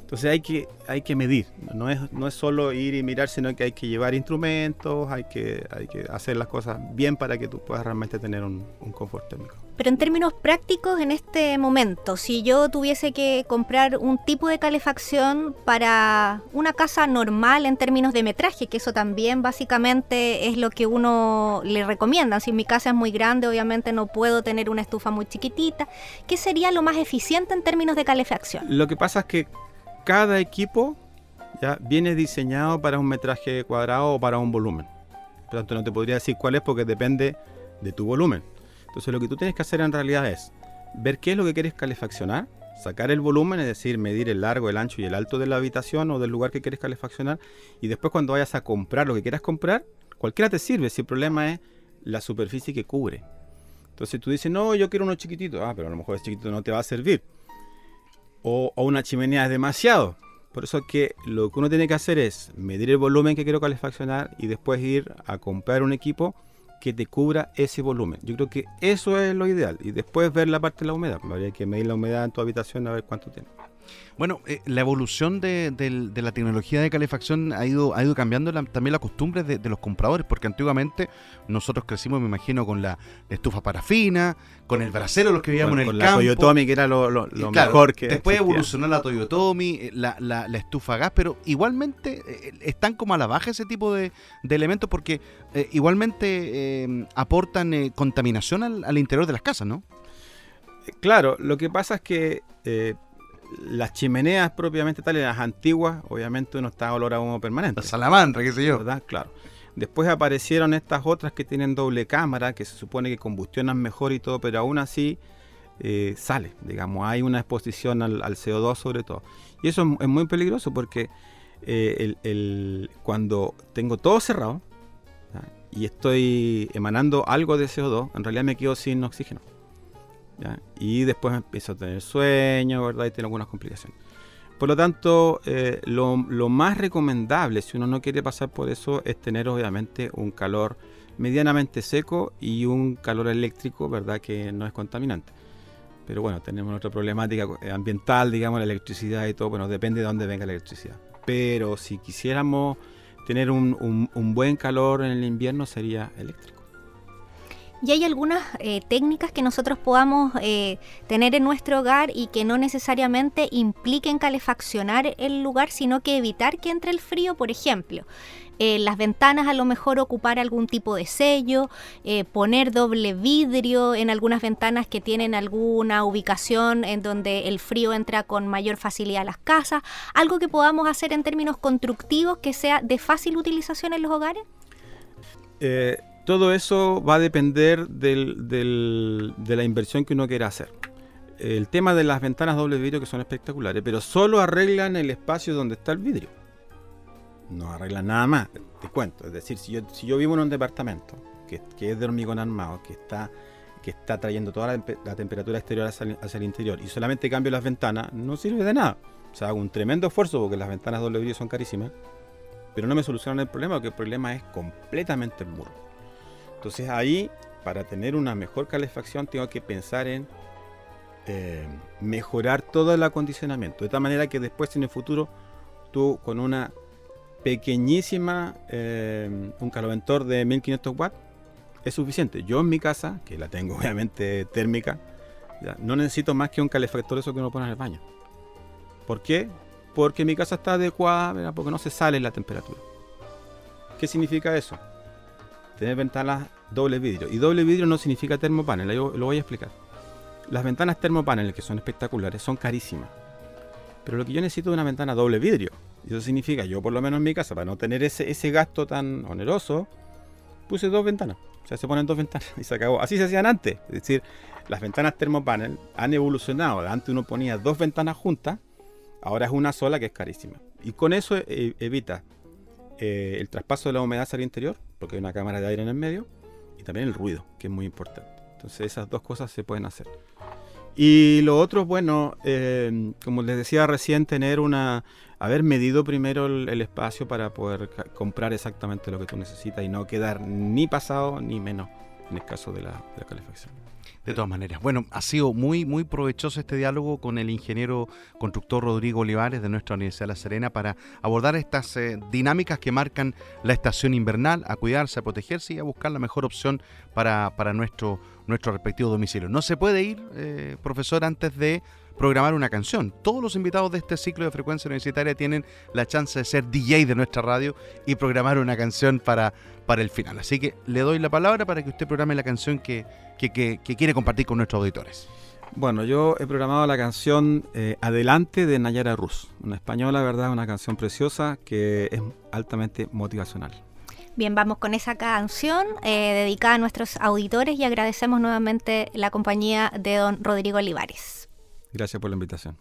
Entonces hay que, hay que medir, no es, no es solo ir y mirar, sino que hay que llevar instrumentos, hay que, hay que hacer las cosas bien para que tú puedas realmente tener un, un confort térmico. Pero en términos prácticos, en este momento, si yo tuviese que comprar un tipo de calefacción para una casa normal en términos de metraje, que eso también básicamente es lo que uno le recomienda. Si mi casa es muy grande, obviamente no puedo tener una estufa muy chiquitita. ¿Qué sería lo más eficiente en términos de calefacción? Lo que pasa es que cada equipo ya viene diseñado para un metraje cuadrado o para un volumen. Por tanto, no te podría decir cuál es porque depende de tu volumen. Entonces lo que tú tienes que hacer en realidad es ver qué es lo que quieres calefaccionar, sacar el volumen, es decir, medir el largo, el ancho y el alto de la habitación o del lugar que quieres calefaccionar y después cuando vayas a comprar lo que quieras comprar, cualquiera te sirve, si el problema es la superficie que cubre. Entonces tú dices, no, yo quiero uno chiquitito, ah, pero a lo mejor ese chiquitito no te va a servir. O, o una chimenea es demasiado. Por eso es que lo que uno tiene que hacer es medir el volumen que quiero calefaccionar y después ir a comprar un equipo que te cubra ese volumen. Yo creo que eso es lo ideal. Y después ver la parte de la humedad. Habría que medir la humedad en tu habitación a ver cuánto tiene. Bueno, eh, la evolución de, la tecnología de calefacción ha ido, ha ido cambiando también las costumbres de, los compradores, porque antiguamente nosotros crecimos, me imagino, con la estufa parafina, con el brasero, los que vivíamos en el con la Toyotomi, que era lo, mejor que Después evolucionó la Toyotomi, eh, la, la, estufa gas, pero igualmente eh, están como a la baja ese tipo de, elementos porque igualmente aportan contaminación al, al, interior de las casas, ¿no? Claro, lo que pasa es que las chimeneas propiamente tales, las antiguas, obviamente uno está a olor a humo permanente. La salamandra, qué sé yo. ¿verdad? Claro. Después aparecieron estas otras que tienen doble cámara, que se supone que combustionan mejor y todo, pero aún así eh, sale, digamos, hay una exposición al, al CO2 sobre todo. Y eso es, es muy peligroso porque eh, el- el- cuando tengo todo cerrado y estoy emanando algo de CO2, en realidad me quedo sin oxígeno. Y después empiezo a tener sueño, ¿verdad? Y tengo algunas complicaciones. Por lo tanto, eh, lo, lo más recomendable, si uno no quiere pasar por eso, es tener obviamente un calor medianamente seco y un calor eléctrico, ¿verdad? Que no es contaminante. Pero bueno, tenemos otra problemática eh, ambiental, digamos, la electricidad y todo, bueno, depende de dónde venga la electricidad. Pero si quisiéramos tener un- un buen calor en el invierno, sería eléctrico. Y hay algunas eh, técnicas que nosotros podamos eh, tener en nuestro hogar y que no necesariamente impliquen calefaccionar el lugar, sino que evitar que entre el frío, por ejemplo. En las ventanas a lo mejor ocupar algún tipo de sello, eh, poner doble vidrio en algunas ventanas que tienen alguna ubicación en donde el frío entra con mayor facilidad a las casas, algo que podamos hacer en términos constructivos que sea de fácil utilización en los hogares. Eh, todo eso va a depender del- del- de la inversión que uno quiera hacer. El tema de las ventanas doble vidrio que son espectaculares, pero solo arreglan el espacio donde está el vidrio. No arreglan nada más, te cuento. Es decir, si yo, si yo vivo en un departamento que, es de hormigón armado, que está, que está trayendo toda la, tempe- la temperatura exterior hacia el, hacia el interior y solamente cambio las ventanas, no sirve de nada. O sea, hago un tremendo esfuerzo porque las ventanas doble vidrio son carísimas, pero no me solucionan el problema porque el problema es completamente el muro. Entonces ahí, para tener una mejor calefacción, tengo que pensar en eh, mejorar todo el acondicionamiento. De tal manera que después en el futuro, tú con una pequeñísima, eh, un caloventor de 1500 watts, es suficiente. Yo en mi casa, que la tengo obviamente térmica, no necesito más que un calefactor eso que uno pone en el baño. ¿Por qué? Porque mi casa está adecuada, ¿verdad? porque no se sale la temperatura. ¿Qué significa eso? Tener ventanas doble vidrio. Y doble vidrio no significa termopanel, yo lo voy a explicar. Las ventanas termopanel, que son espectaculares, son carísimas. Pero lo que yo necesito es una ventana doble vidrio. Y eso significa, yo por lo menos en mi casa, para no tener ese, ese gasto tan oneroso, puse dos ventanas. O sea, se ponen dos ventanas y se acabó. Así se hacían antes. Es decir, las ventanas termopanel han evolucionado. Antes uno ponía dos ventanas juntas, ahora es una sola que es carísima. Y con eso eh, evita eh, el traspaso de la humedad hacia el interior, porque hay una cámara de aire en el medio, y también el ruido, que es muy importante. Entonces esas dos cosas se pueden hacer. Y lo otro, bueno, eh, como les decía recién, tener una... Haber medido primero el, el espacio para poder comprar exactamente lo que tú necesitas y no quedar ni pasado ni menos en el caso de la, de la calefacción. De todas maneras, bueno, ha sido muy, muy provechoso este diálogo con el ingeniero constructor Rodrigo Olivares de nuestra Universidad de La Serena para abordar estas eh, dinámicas que marcan la estación invernal, a cuidarse, a protegerse y a buscar la mejor opción para, para nuestro, nuestro respectivo domicilio. No se puede ir, eh, profesor, antes de programar una canción. Todos los invitados de este ciclo de frecuencia universitaria tienen la chance de ser DJ de nuestra radio y programar una canción para, para el final. Así que le doy la palabra para que usted programe la canción que, que, que- que quiere compartir con nuestros auditores. Bueno, yo he programado la canción eh, Adelante de Nayara Rus, una española, ¿verdad? Una canción preciosa que es altamente motivacional. Bien, vamos con esa canción eh, dedicada a nuestros auditores y agradecemos nuevamente la compañía de don Rodrigo Olivares. Gracias por la invitación.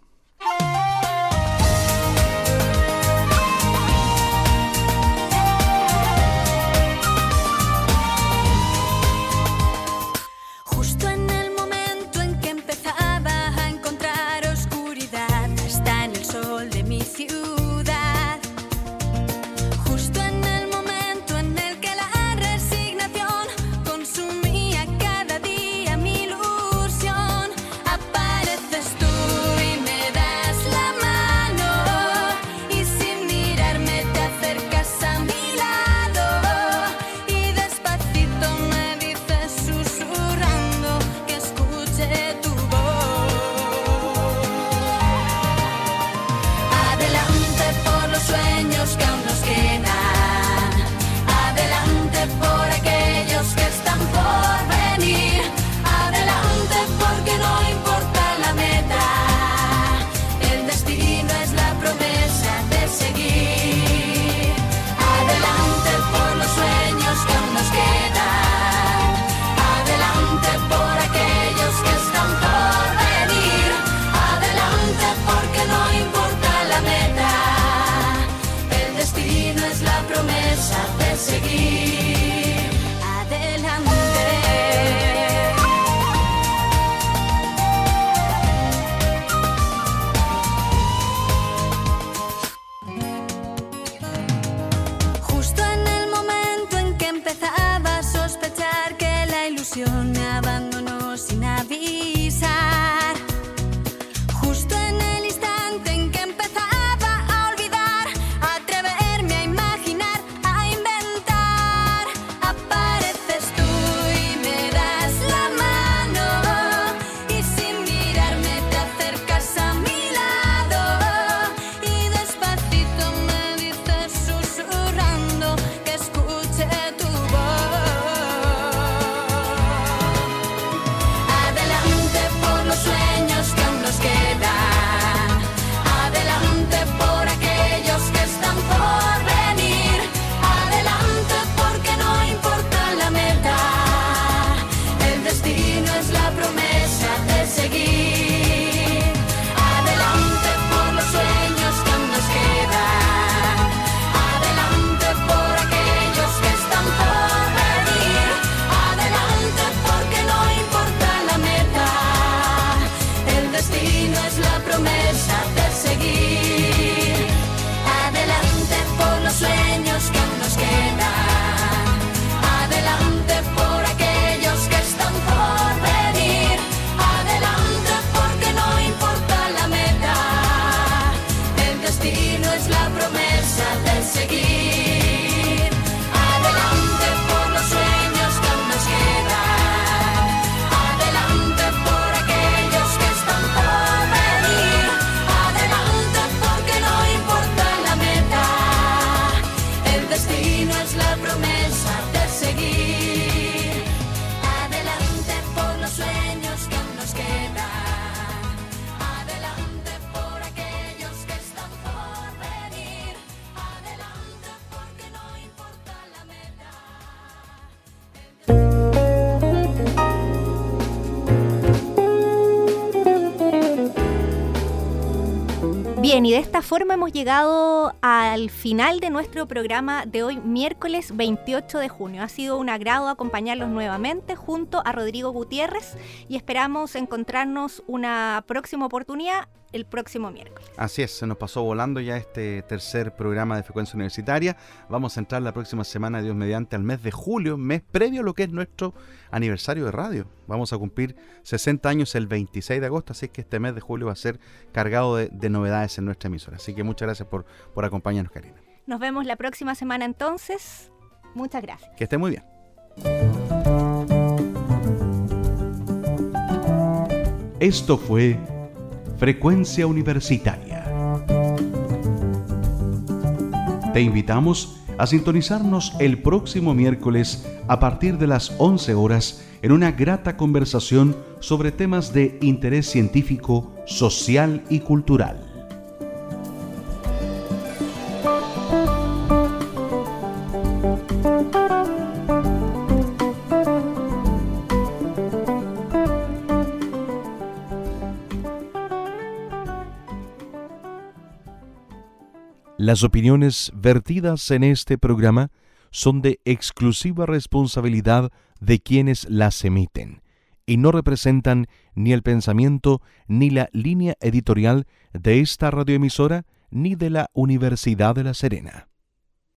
Forma hemos llegado al final de nuestro programa de hoy, miércoles 28 de junio. Ha sido un agrado acompañarlos nuevamente junto a Rodrigo Gutiérrez y esperamos encontrarnos una próxima oportunidad el próximo miércoles. Así es, se nos pasó volando ya este tercer programa de frecuencia universitaria. Vamos a entrar la próxima semana, Dios mediante, al mes de julio, mes previo a lo que es nuestro aniversario de radio. Vamos a cumplir 60 años el 26 de agosto, así que este mes de julio va a ser cargado de, de novedades en nuestra emisora. Así que muchas gracias por, por acompañarnos, Karina. Nos vemos la próxima semana entonces. Muchas gracias. Que esté muy bien. Esto fue Frecuencia Universitaria. Te invitamos a sintonizarnos el próximo miércoles a partir de las 11 horas en una grata conversación sobre temas de interés científico, social y cultural. Las opiniones vertidas en este programa son de exclusiva responsabilidad de quienes las emiten y no representan ni el pensamiento ni la línea editorial de esta radioemisora ni de la Universidad de La Serena.